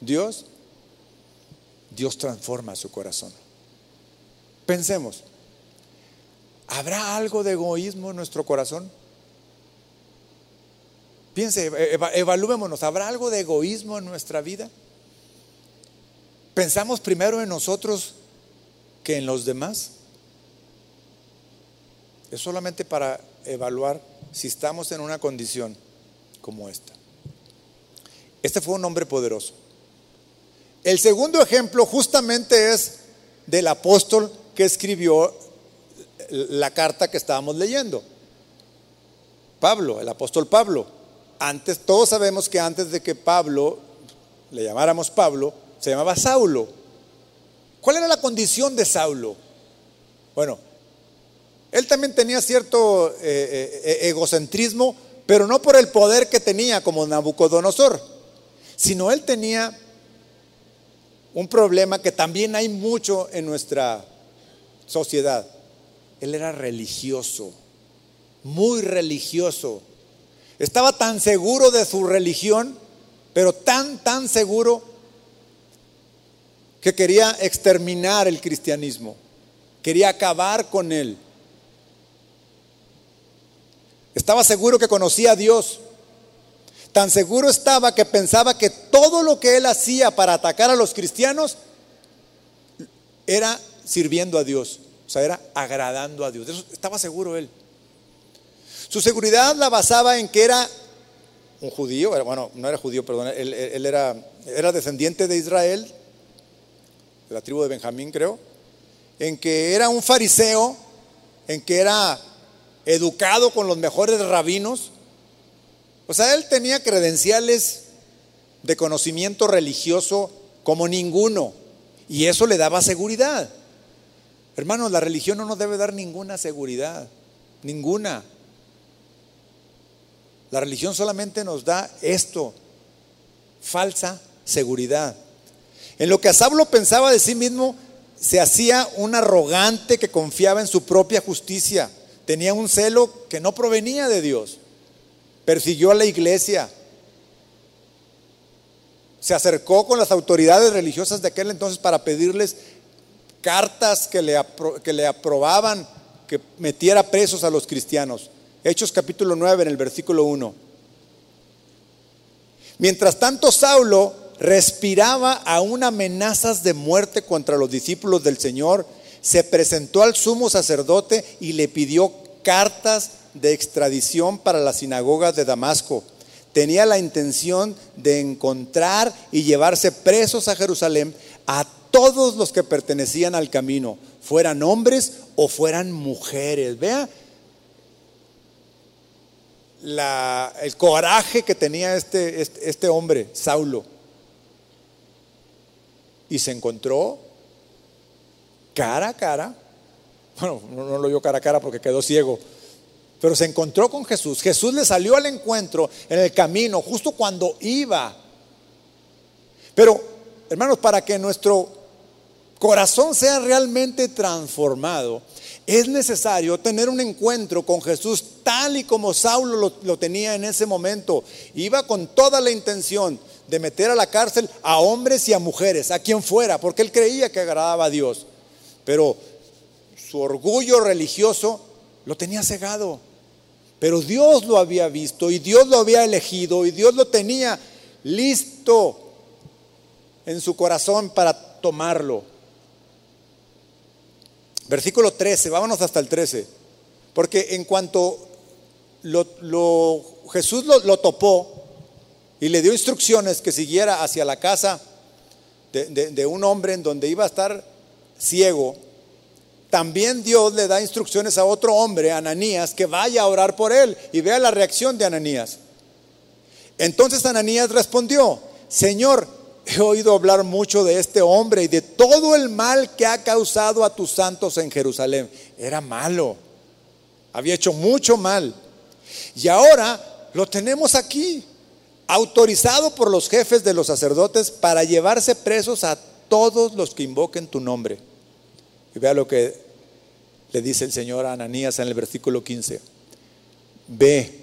Dios, Dios transforma su corazón. Pensemos, ¿habrá algo de egoísmo en nuestro corazón? Piense, evaluémonos, ¿habrá algo de egoísmo en nuestra vida? Pensamos primero en nosotros que en los demás. Es solamente para evaluar si estamos en una condición como esta. Este fue un hombre poderoso. El segundo ejemplo justamente es del apóstol que escribió la carta que estábamos leyendo. Pablo, el apóstol Pablo. Antes, todos sabemos que antes de que Pablo, le llamáramos Pablo, se llamaba Saulo. ¿Cuál era la condición de Saulo? Bueno, él también tenía cierto eh, eh, eh, egocentrismo, pero no por el poder que tenía como Nabucodonosor, sino él tenía un problema que también hay mucho en nuestra sociedad. Él era religioso, muy religioso. Estaba tan seguro de su religión, pero tan, tan seguro que quería exterminar el cristianismo, quería acabar con él. Estaba seguro que conocía a Dios. Tan seguro estaba que pensaba que todo lo que él hacía para atacar a los cristianos era sirviendo a Dios, o sea, era agradando a Dios. eso estaba seguro él. Su seguridad la basaba en que era un judío, bueno, no era judío, perdón, él, era, era descendiente de Israel, de la tribu de Benjamín creo, en que era un fariseo, en que era educado con los mejores rabinos. O sea, él tenía credenciales de conocimiento religioso como ninguno. Y eso le daba seguridad. Hermanos, la religión no nos debe dar ninguna seguridad. Ninguna. La religión solamente nos da esto, falsa seguridad. En lo que a Saulo pensaba de sí mismo, se hacía un arrogante que confiaba en su propia justicia tenía un celo que no provenía de Dios. Persiguió a la iglesia. Se acercó con las autoridades religiosas de aquel entonces para pedirles cartas que le, que le aprobaban que metiera presos a los cristianos. Hechos capítulo 9 en el versículo 1. Mientras tanto, Saulo respiraba aún amenazas de muerte contra los discípulos del Señor se presentó al sumo sacerdote y le pidió cartas de extradición para las sinagogas de Damasco. Tenía la intención de encontrar y llevarse presos a Jerusalén a todos los que pertenecían al camino, fueran hombres o fueran mujeres. Vea el coraje que tenía este, este, este hombre, Saulo. Y se encontró cara a cara, bueno, no, lo vio cara a cara porque quedó ciego, pero se encontró con Jesús. Jesús le salió al encuentro en el camino, justo cuando iba. Pero, hermanos, para que nuestro corazón sea realmente transformado, es necesario tener un encuentro con Jesús tal y como Saulo lo, tenía en ese momento. Iba con toda la intención de meter a la cárcel a hombres y a mujeres, a quien fuera, porque él creía que agradaba a Dios pero su orgullo religioso lo tenía cegado. Pero Dios lo había visto y Dios lo había elegido y Dios lo tenía listo en su corazón para tomarlo. Versículo 13, vámonos hasta el 13. Porque en cuanto Jesús lo, topó y le dio instrucciones que siguiera hacia la casa de un hombre en donde iba a estar ciego, también Dios le da instrucciones a otro hombre, Ananías, que vaya a orar por él y vea la reacción de Ananías. Entonces Ananías respondió, Señor, he oído hablar mucho de este hombre y de todo el mal que ha causado a tus santos en Jerusalén. Era malo, había hecho mucho mal. Y ahora lo tenemos aquí, autorizado por los jefes de los sacerdotes para llevarse presos a todos los que invoquen tu nombre. Y vea lo que le dice el Señor a Ananías en el versículo 15. Ve,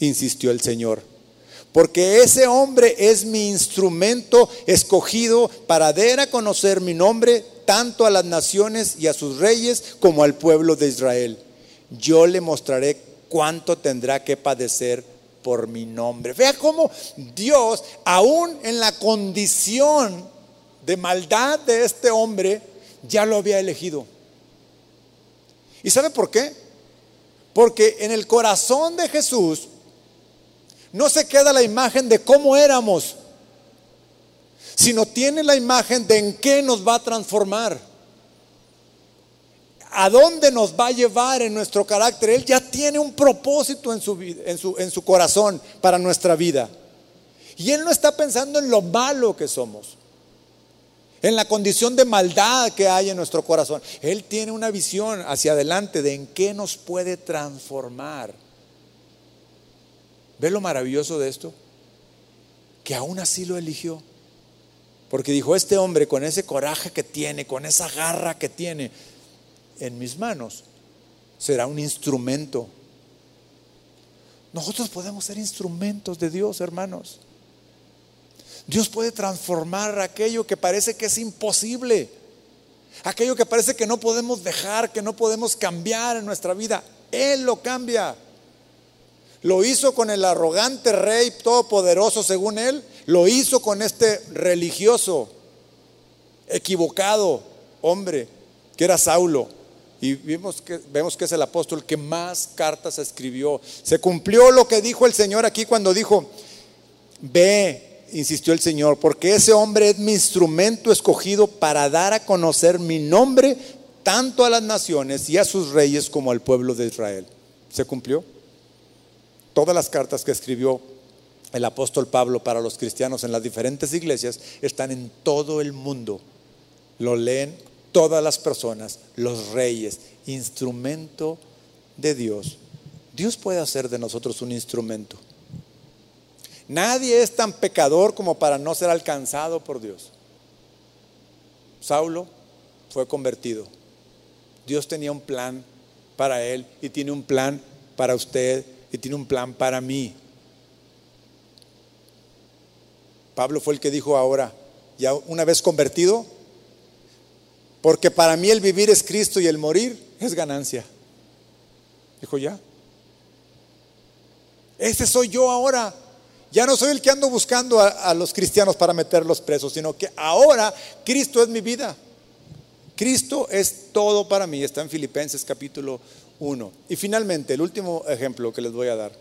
insistió el Señor, porque ese hombre es mi instrumento escogido para dar a conocer mi nombre tanto a las naciones y a sus reyes como al pueblo de Israel. Yo le mostraré cuánto tendrá que padecer por mi nombre. Vea cómo Dios, aún en la condición de maldad de este hombre, ya lo había elegido. ¿Y sabe por qué? Porque en el corazón de Jesús no se queda la imagen de cómo éramos, sino tiene la imagen de en qué nos va a transformar. A dónde nos va a llevar en nuestro carácter. Él ya tiene un propósito en su, en su, corazón para nuestra vida. Y Él no está pensando en lo malo que somos, en la condición de maldad que hay en nuestro corazón. Él tiene una visión hacia adelante de en qué nos puede transformar. ¿Ve lo maravilloso de esto? Que aún así lo eligió. Porque dijo, este hombre con ese coraje que tiene, con esa garra que tiene, en mis manos será un instrumento. Nosotros podemos ser instrumentos de Dios, hermanos. Dios puede transformar aquello que parece que es imposible, aquello que parece que no podemos dejar, que no podemos cambiar en nuestra vida. Él lo cambia. Lo hizo con el arrogante rey todopoderoso, según él. Lo hizo con este religioso, equivocado hombre, que era Saulo. Y vemos que, vemos que es el apóstol que más cartas escribió. Se cumplió lo que dijo el Señor aquí cuando dijo, ve, insistió el Señor, porque ese hombre es mi instrumento escogido para dar a conocer mi nombre tanto a las naciones y a sus reyes como al pueblo de Israel. ¿Se cumplió? Todas las cartas que escribió el apóstol Pablo para los cristianos en las diferentes iglesias están en todo el mundo. Lo leen todas las personas, los reyes, instrumento de Dios. Dios puede hacer de nosotros un instrumento. Nadie es tan pecador como para no ser alcanzado por Dios. Saulo fue convertido. Dios tenía un plan para él y tiene un plan para usted y tiene un plan para mí. Pablo fue el que dijo ahora, ya una vez convertido, porque para mí el vivir es Cristo y el morir es ganancia. Dijo ya. Ese soy yo ahora. Ya no soy el que ando buscando a, a, los cristianos para meterlos presos, sino que ahora Cristo es mi vida. Cristo es todo para mí. Está en Filipenses capítulo uno. Y finalmente, el último ejemplo que les voy a dar.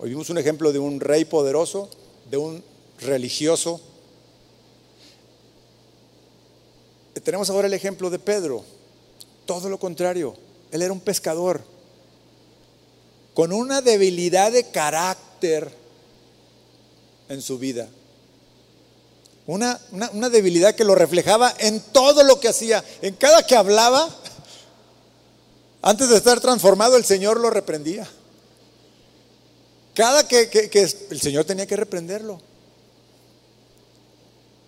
Hoy vimos un ejemplo de un rey poderoso, de un religioso. Tenemos ahora el ejemplo de Pedro. Todo lo contrario. Él era un pescador con una debilidad de carácter en su vida. Una, una, una, debilidad que lo reflejaba en todo lo que hacía. En cada que hablaba, antes de estar transformado, el Señor lo reprendía. Cada que, el Señor tenía que reprenderlo.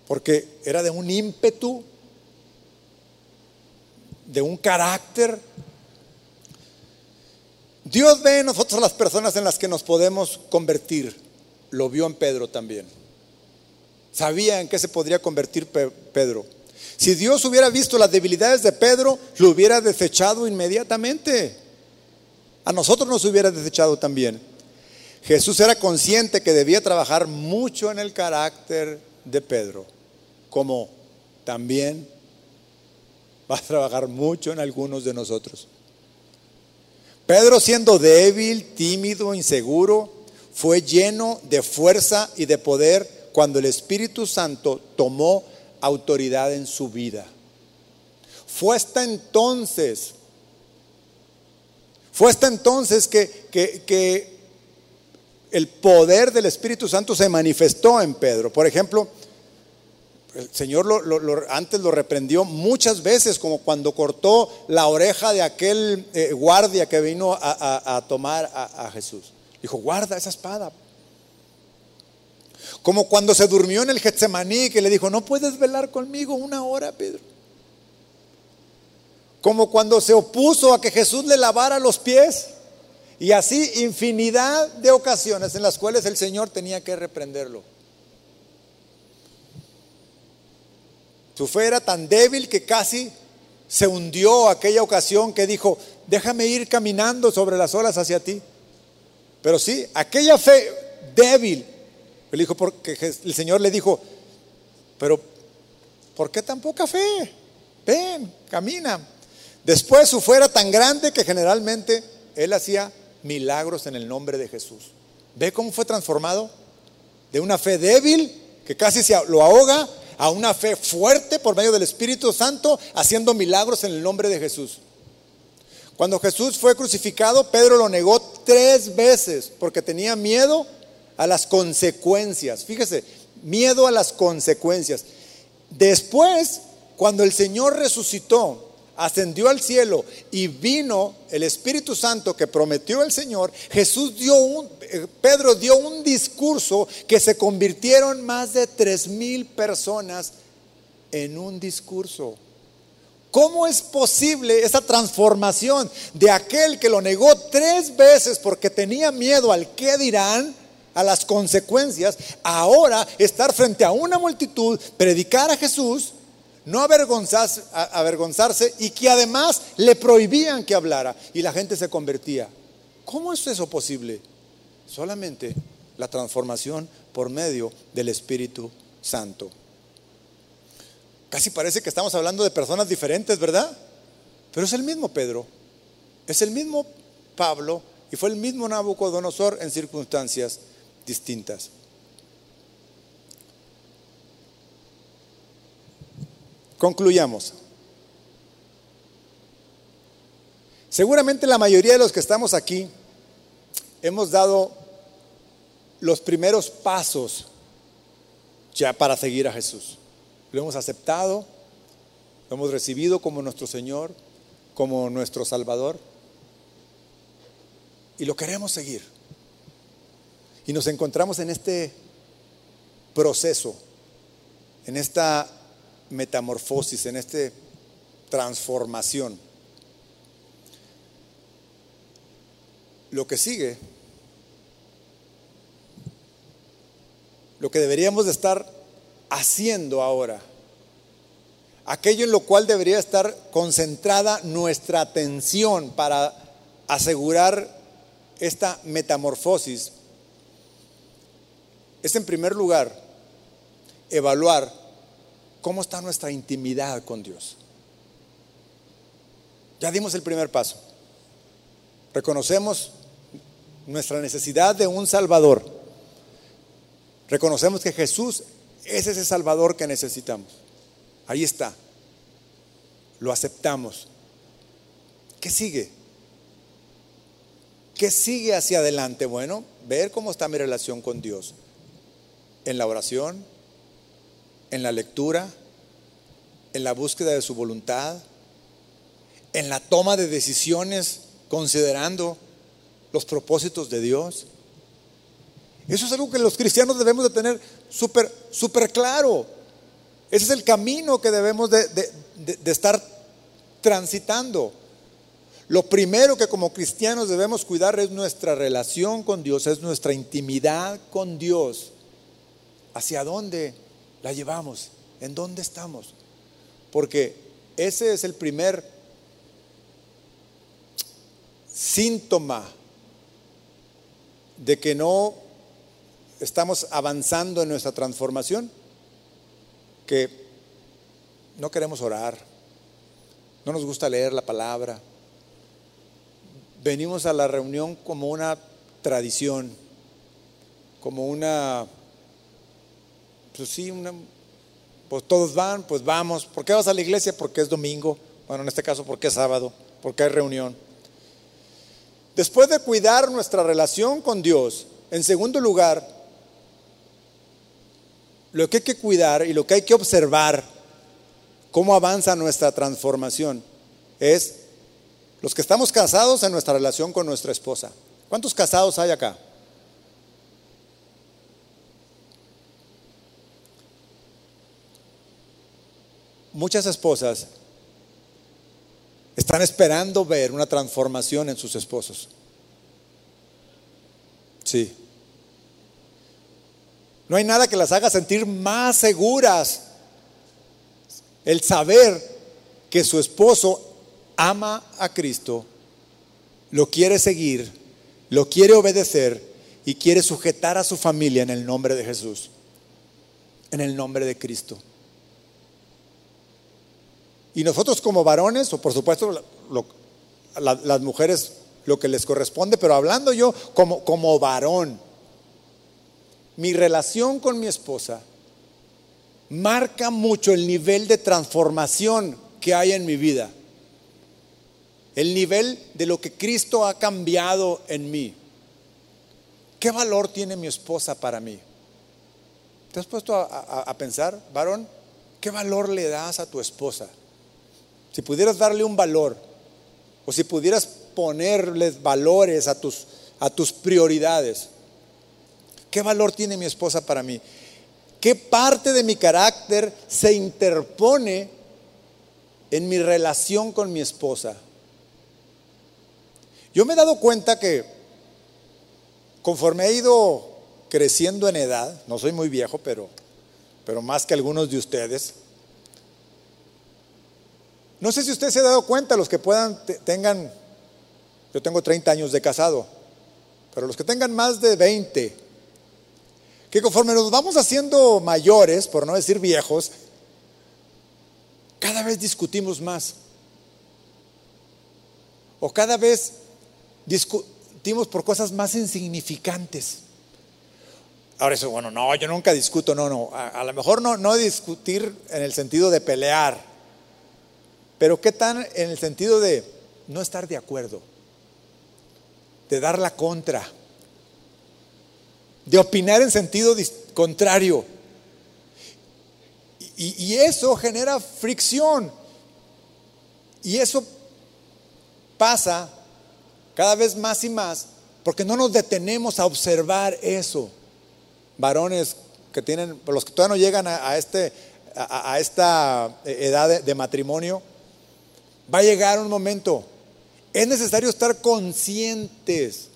Porque era de un ímpetu, de un carácter. Dios ve en nosotros las personas en las que nos podemos convertir. Lo vio en Pedro también. Sabía en qué se podría convertir Pedro. Si Dios hubiera visto las debilidades de Pedro, lo hubiera desechado inmediatamente. A nosotros nos hubiera desechado también. Jesús era consciente que debía trabajar mucho en el carácter de Pedro, como también va a trabajar mucho en algunos de nosotros. Pedro siendo débil, tímido, inseguro, fue lleno de fuerza y de poder cuando el Espíritu Santo tomó autoridad en su vida. Fue hasta entonces, fue hasta entonces que, que, el poder del Espíritu Santo se manifestó en Pedro. Por ejemplo, el Señor antes lo reprendió muchas veces, como cuando cortó la oreja de aquel eh, guardia que vino a, tomar a, a Jesús. Dijo, guarda esa espada, como cuando se durmió en el Getsemaní que le dijo, no puedes velar conmigo una hora, Pedro. Como cuando se opuso a que Jesús le lavara los pies. Y así infinidad de ocasiones en las cuales el Señor tenía que reprenderlo. Su fe era tan débil que casi se hundió aquella ocasión que dijo, déjame ir caminando sobre las olas hacia ti. Pero sí, aquella fe débil él dijo, porque el Señor le dijo, pero ¿por qué tan poca fe? ven, camina. Después su fuera tan grande que generalmente él hacía milagros en el nombre de Jesús. ¿Ve cómo fue transformado? De una fe débil que casi se lo ahoga a una fe fuerte por medio del Espíritu Santo haciendo milagros en el nombre de Jesús. Cuando Jesús fue crucificado, Pedro lo negó tres veces porque tenía miedo a las consecuencias. Fíjese, miedo a las consecuencias. Después, cuando el Señor resucitó, ascendió al cielo y vino el Espíritu Santo que prometió el Señor, Jesús dio un, eh, Pedro dio un discurso que se convirtieron más de tres mil personas en un discurso. ¿Cómo es posible esa transformación de aquel que lo negó tres veces porque tenía miedo al qué dirán, a las consecuencias, ahora estar frente a una multitud, predicar a Jesús no avergonzarse, avergonzarse y que además le prohibían que hablara y la gente se convertía. ¿Cómo es eso posible? Solamente la transformación por medio del Espíritu Santo. Casi parece que estamos hablando de personas diferentes, ¿verdad? Pero es el mismo Pedro, es el mismo Pablo y fue el mismo Nabucodonosor en circunstancias distintas. Concluyamos. Seguramente la mayoría de los que estamos aquí hemos dado los primeros pasos ya para seguir a Jesús. Lo hemos aceptado, lo hemos recibido como nuestro Señor, como nuestro Salvador, y lo queremos seguir. Y nos encontramos en este proceso, en esta metamorfosis, en esta transformación. Lo que sigue, lo que deberíamos de estar haciendo ahora, aquello en lo cual debería estar concentrada nuestra atención para asegurar esta metamorfosis, es en primer lugar evaluar ¿Cómo está nuestra intimidad con Dios? Ya dimos el primer paso. Reconocemos nuestra necesidad de un Salvador. Reconocemos que Jesús es ese Salvador que necesitamos. Ahí está. Lo aceptamos. ¿Qué sigue? ¿Qué sigue hacia adelante? Bueno, ver cómo está mi relación con Dios. En la oración, en la lectura, en la búsqueda de su voluntad, en la toma de decisiones considerando los propósitos de Dios. Eso es algo que los cristianos debemos de tener súper súper claro. Ese es el camino que debemos de, de estar transitando. Lo primero que como cristianos debemos cuidar es nuestra relación con Dios, es nuestra intimidad con Dios. ¿Hacia dónde? la llevamos? ¿En dónde estamos? Porque ese es el primer síntoma de que no estamos avanzando en nuestra transformación, que no queremos orar, no nos gusta leer la palabra, venimos a la reunión como una tradición, como una pues sí, pues todos van, pues vamos. ¿Por qué vas a la iglesia? Porque es domingo. Bueno, en este caso, porque es sábado, porque hay reunión. Después de cuidar nuestra relación con Dios, en segundo lugar, lo que hay que cuidar y lo que hay que observar, cómo avanza nuestra transformación, es los que estamos casados en nuestra relación con nuestra esposa. ¿Cuántos casados hay acá? Muchas esposas están esperando ver una transformación en sus esposos. Sí. No hay nada que las haga sentir más seguras. El saber que su esposo ama a Cristo, lo quiere seguir, lo quiere obedecer y quiere sujetar a su familia en el nombre de Jesús, en el nombre de Cristo. Y nosotros como varones, o por supuesto las mujeres lo que les corresponde, pero hablando yo como, como varón, mi relación con mi esposa marca mucho el nivel de transformación que hay en mi vida, el nivel de lo que Cristo ha cambiado en mí. ¿Qué valor tiene mi esposa para mí? ¿Te has puesto a, pensar, varón? ¿Qué valor le das a tu esposa? Si pudieras darle un valor, o si pudieras ponerles valores a tus, a tus prioridades, ¿qué valor tiene mi esposa para mí? ¿Qué parte de mi carácter se interpone en mi relación con mi esposa? Yo me he dado cuenta que conforme he ido creciendo en edad, no soy muy viejo, pero, pero más que algunos de ustedes, no sé si usted se ha dado cuenta, los que puedan, tengan, yo tengo 30 años de casado, pero los que tengan más de 20, que conforme nos vamos haciendo mayores, por no decir viejos, cada vez discutimos más. O cada vez discutimos por cosas más insignificantes. Ahora eso, bueno, no, yo nunca discuto, no, no. A, lo mejor no, no discutir en el sentido de pelear, pero ¿qué tan en el sentido de no estar de acuerdo? De dar la contra, de opinar en sentido contrario. Y, eso genera fricción. Y eso pasa cada vez más y más porque no nos detenemos a observar eso varones que tienen, los que todavía no llegan a, este, a, esta edad de, matrimonio, va a llegar un momento. Es necesario estar conscientes,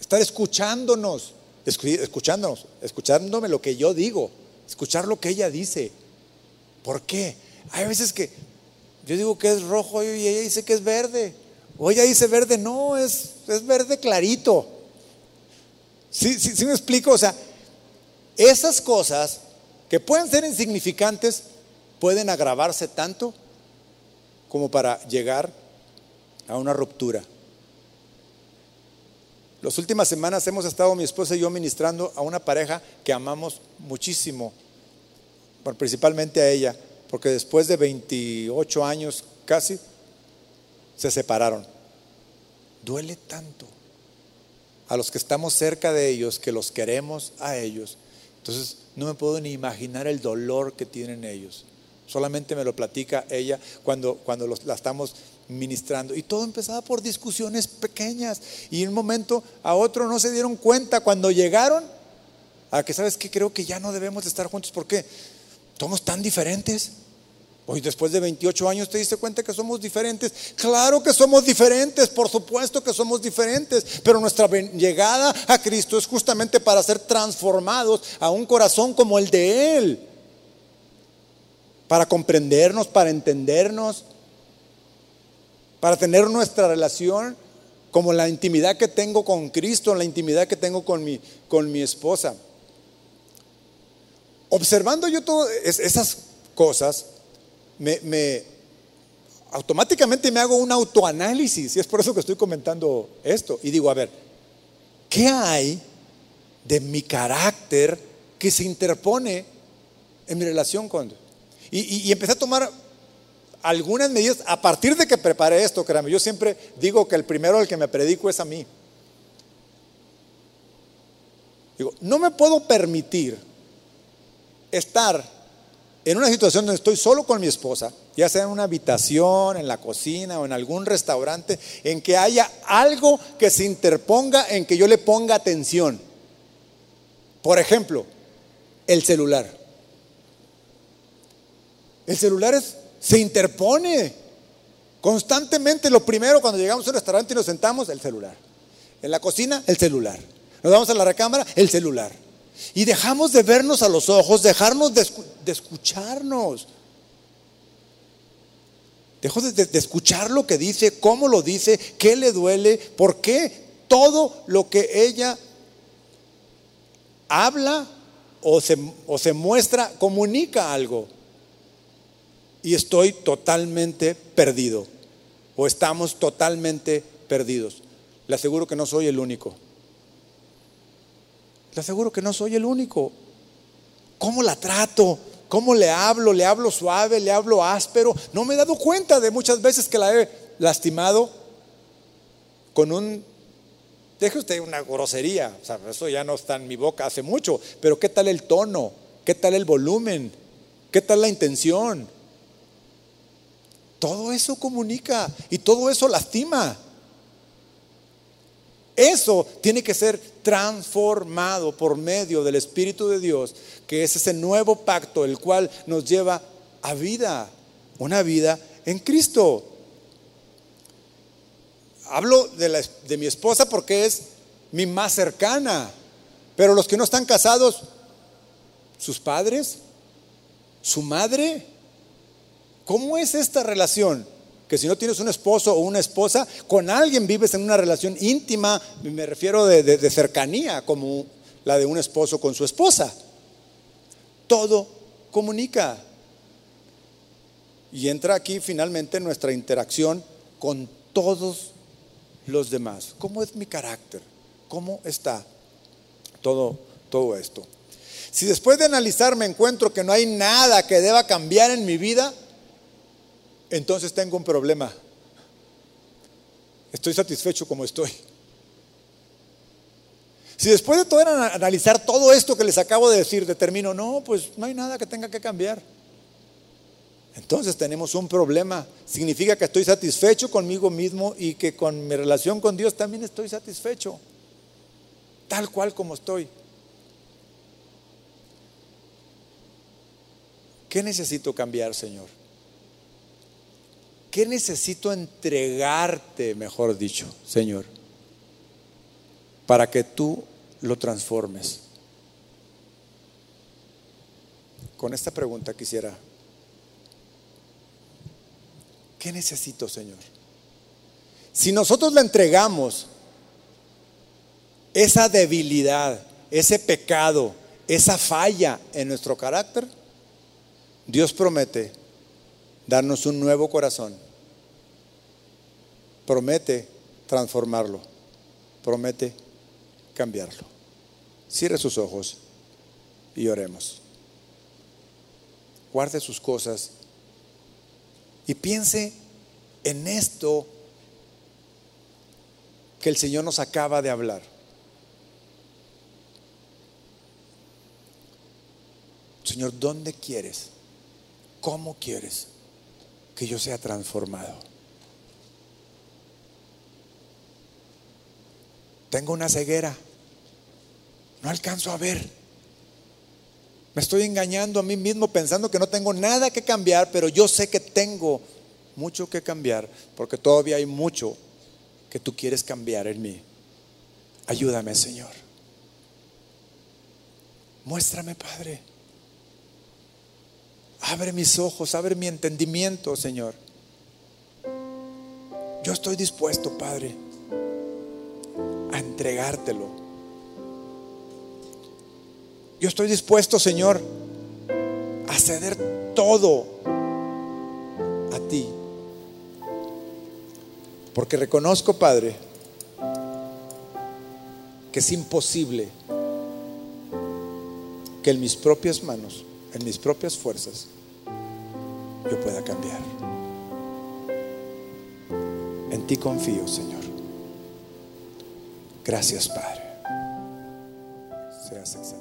estar escuchándonos, escuchándonos, escuchándome lo que yo digo, escuchar lo que ella dice. ¿Por qué? Hay veces que yo digo que es rojo y ella dice que es verde. O ella dice verde, no, es, es verde clarito. ¿Sí, sí, sí me explico? O sea, esas cosas que pueden ser insignificantes pueden agravarse tanto como para llegar a una ruptura. Las últimas semanas hemos estado mi esposa y yo ministrando a una pareja que amamos muchísimo, principalmente a ella, porque después de 28 años casi se separaron. Duele tanto a los que estamos cerca de ellos, que los queremos a ellos, entonces no me puedo ni imaginar el dolor que tienen ellos. Solamente me lo platica ella cuando, cuando la estamos ministrando. Y todo empezaba por discusiones pequeñas. Y de un momento a otro no se dieron cuenta cuando llegaron a que, ¿sabes que Creo que ya no debemos estar juntos. porque Somos tan diferentes. Hoy después de 28 años te diste cuenta que somos diferentes. Claro que somos diferentes, por supuesto que somos diferentes, pero nuestra llegada a Cristo es justamente para ser transformados a un corazón como el de Él. Para comprendernos, para entendernos, para tener nuestra relación como la intimidad que tengo con Cristo, la intimidad que tengo con mi, con mi esposa. Observando yo todas esas cosas, me, automáticamente me hago un autoanálisis y es por eso que estoy comentando esto. Y digo, a ver, ¿qué hay de mi carácter que se interpone en mi relación con... Y, empecé a tomar algunas medidas a partir de que preparé esto, créanme, yo siempre digo que el primero al que me predico es a mí. Digo, no me puedo permitir estar en una situación donde estoy solo con mi esposa, ya sea en una habitación, en la cocina o en algún restaurante, en que haya algo que se interponga en que yo le ponga atención. Por ejemplo, el celular. El celular se interpone constantemente. Lo primero cuando llegamos a un restaurante y nos sentamos, el celular. En la cocina, el celular. Nos vamos a la recámara, el celular. Y dejamos de vernos a los ojos, dejarnos de, escucharnos. Dejo de, escuchar lo que dice, cómo lo dice, qué le duele, por qué todo lo que ella habla o se, o se muestra comunica algo. Y estoy totalmente perdido o estamos totalmente perdidos. Le aseguro que no soy el único. Le aseguro que no soy el único. ¿Cómo la trato? ¿Cómo le hablo? ¿Le hablo suave? ¿Le hablo áspero? No me he dado cuenta de muchas veces que la he lastimado con un... Deje usted una grosería, o sea, eso ya no está en mi boca hace mucho, pero ¿qué tal el tono? ¿Qué tal el volumen? ¿Qué tal la intención? Todo eso comunica y todo eso lastima. Eso tiene que ser transformado por medio del Espíritu de Dios, que es ese nuevo pacto, el cual nos lleva a vida, una vida en Cristo. Hablo de, de mi esposa porque es mi más cercana, pero los que no están casados, sus padres, su madre, ¿cómo es esta relación? que si no tienes un esposo o una esposa, con alguien vives en una relación íntima, me refiero de, cercanía, como la de un esposo con su esposa. Todo comunica. Y entra aquí finalmente nuestra interacción con todos los demás. ¿Cómo es mi carácter? ¿Cómo está todo, todo esto? Si después de analizar me encuentro que no hay nada que deba cambiar en mi vida, entonces tengo un problema. Estoy satisfecho como estoy. Si después de todo analizar todo esto que les acabo de decir, determino, no, pues no hay nada que tenga que cambiar. Entonces tenemos un problema. Significa que estoy satisfecho conmigo mismo y que con mi relación con Dios también estoy satisfecho. Tal cual como estoy. ¿Qué necesito cambiar, Señor? ¿Qué necesito entregarte, mejor dicho, Señor, para que tú lo transformes? Con esta pregunta quisiera, ¿qué necesito, Señor? Si nosotros le entregamos esa debilidad, ese pecado, esa falla en nuestro carácter, Dios promete darnos un nuevo corazón. Promete transformarlo. Promete cambiarlo. Cierre sus ojos y oremos. Guarde sus cosas y piense en esto que el Señor nos acaba de hablar. Señor, ¿dónde quieres? ¿Cómo quieres? Que yo sea transformado. Tengo una ceguera. No alcanzo a ver. Me estoy engañando a mí mismo pensando que no tengo nada que cambiar, pero yo sé que tengo mucho que cambiar, porque todavía hay mucho que tú quieres cambiar en mí. Ayúdame, Señor. Muéstrame, Padre. Abre mis ojos, abre mi entendimiento, Señor. Yo estoy dispuesto, Padre, a entregártelo. Yo estoy dispuesto, Señor, a ceder todo a ti. Porque reconozco, Padre, que es imposible que en mis propias manos en mis propias fuerzas, yo pueda cambiar. En ti confío, Señor. Gracias, Padre. Seas exaltado.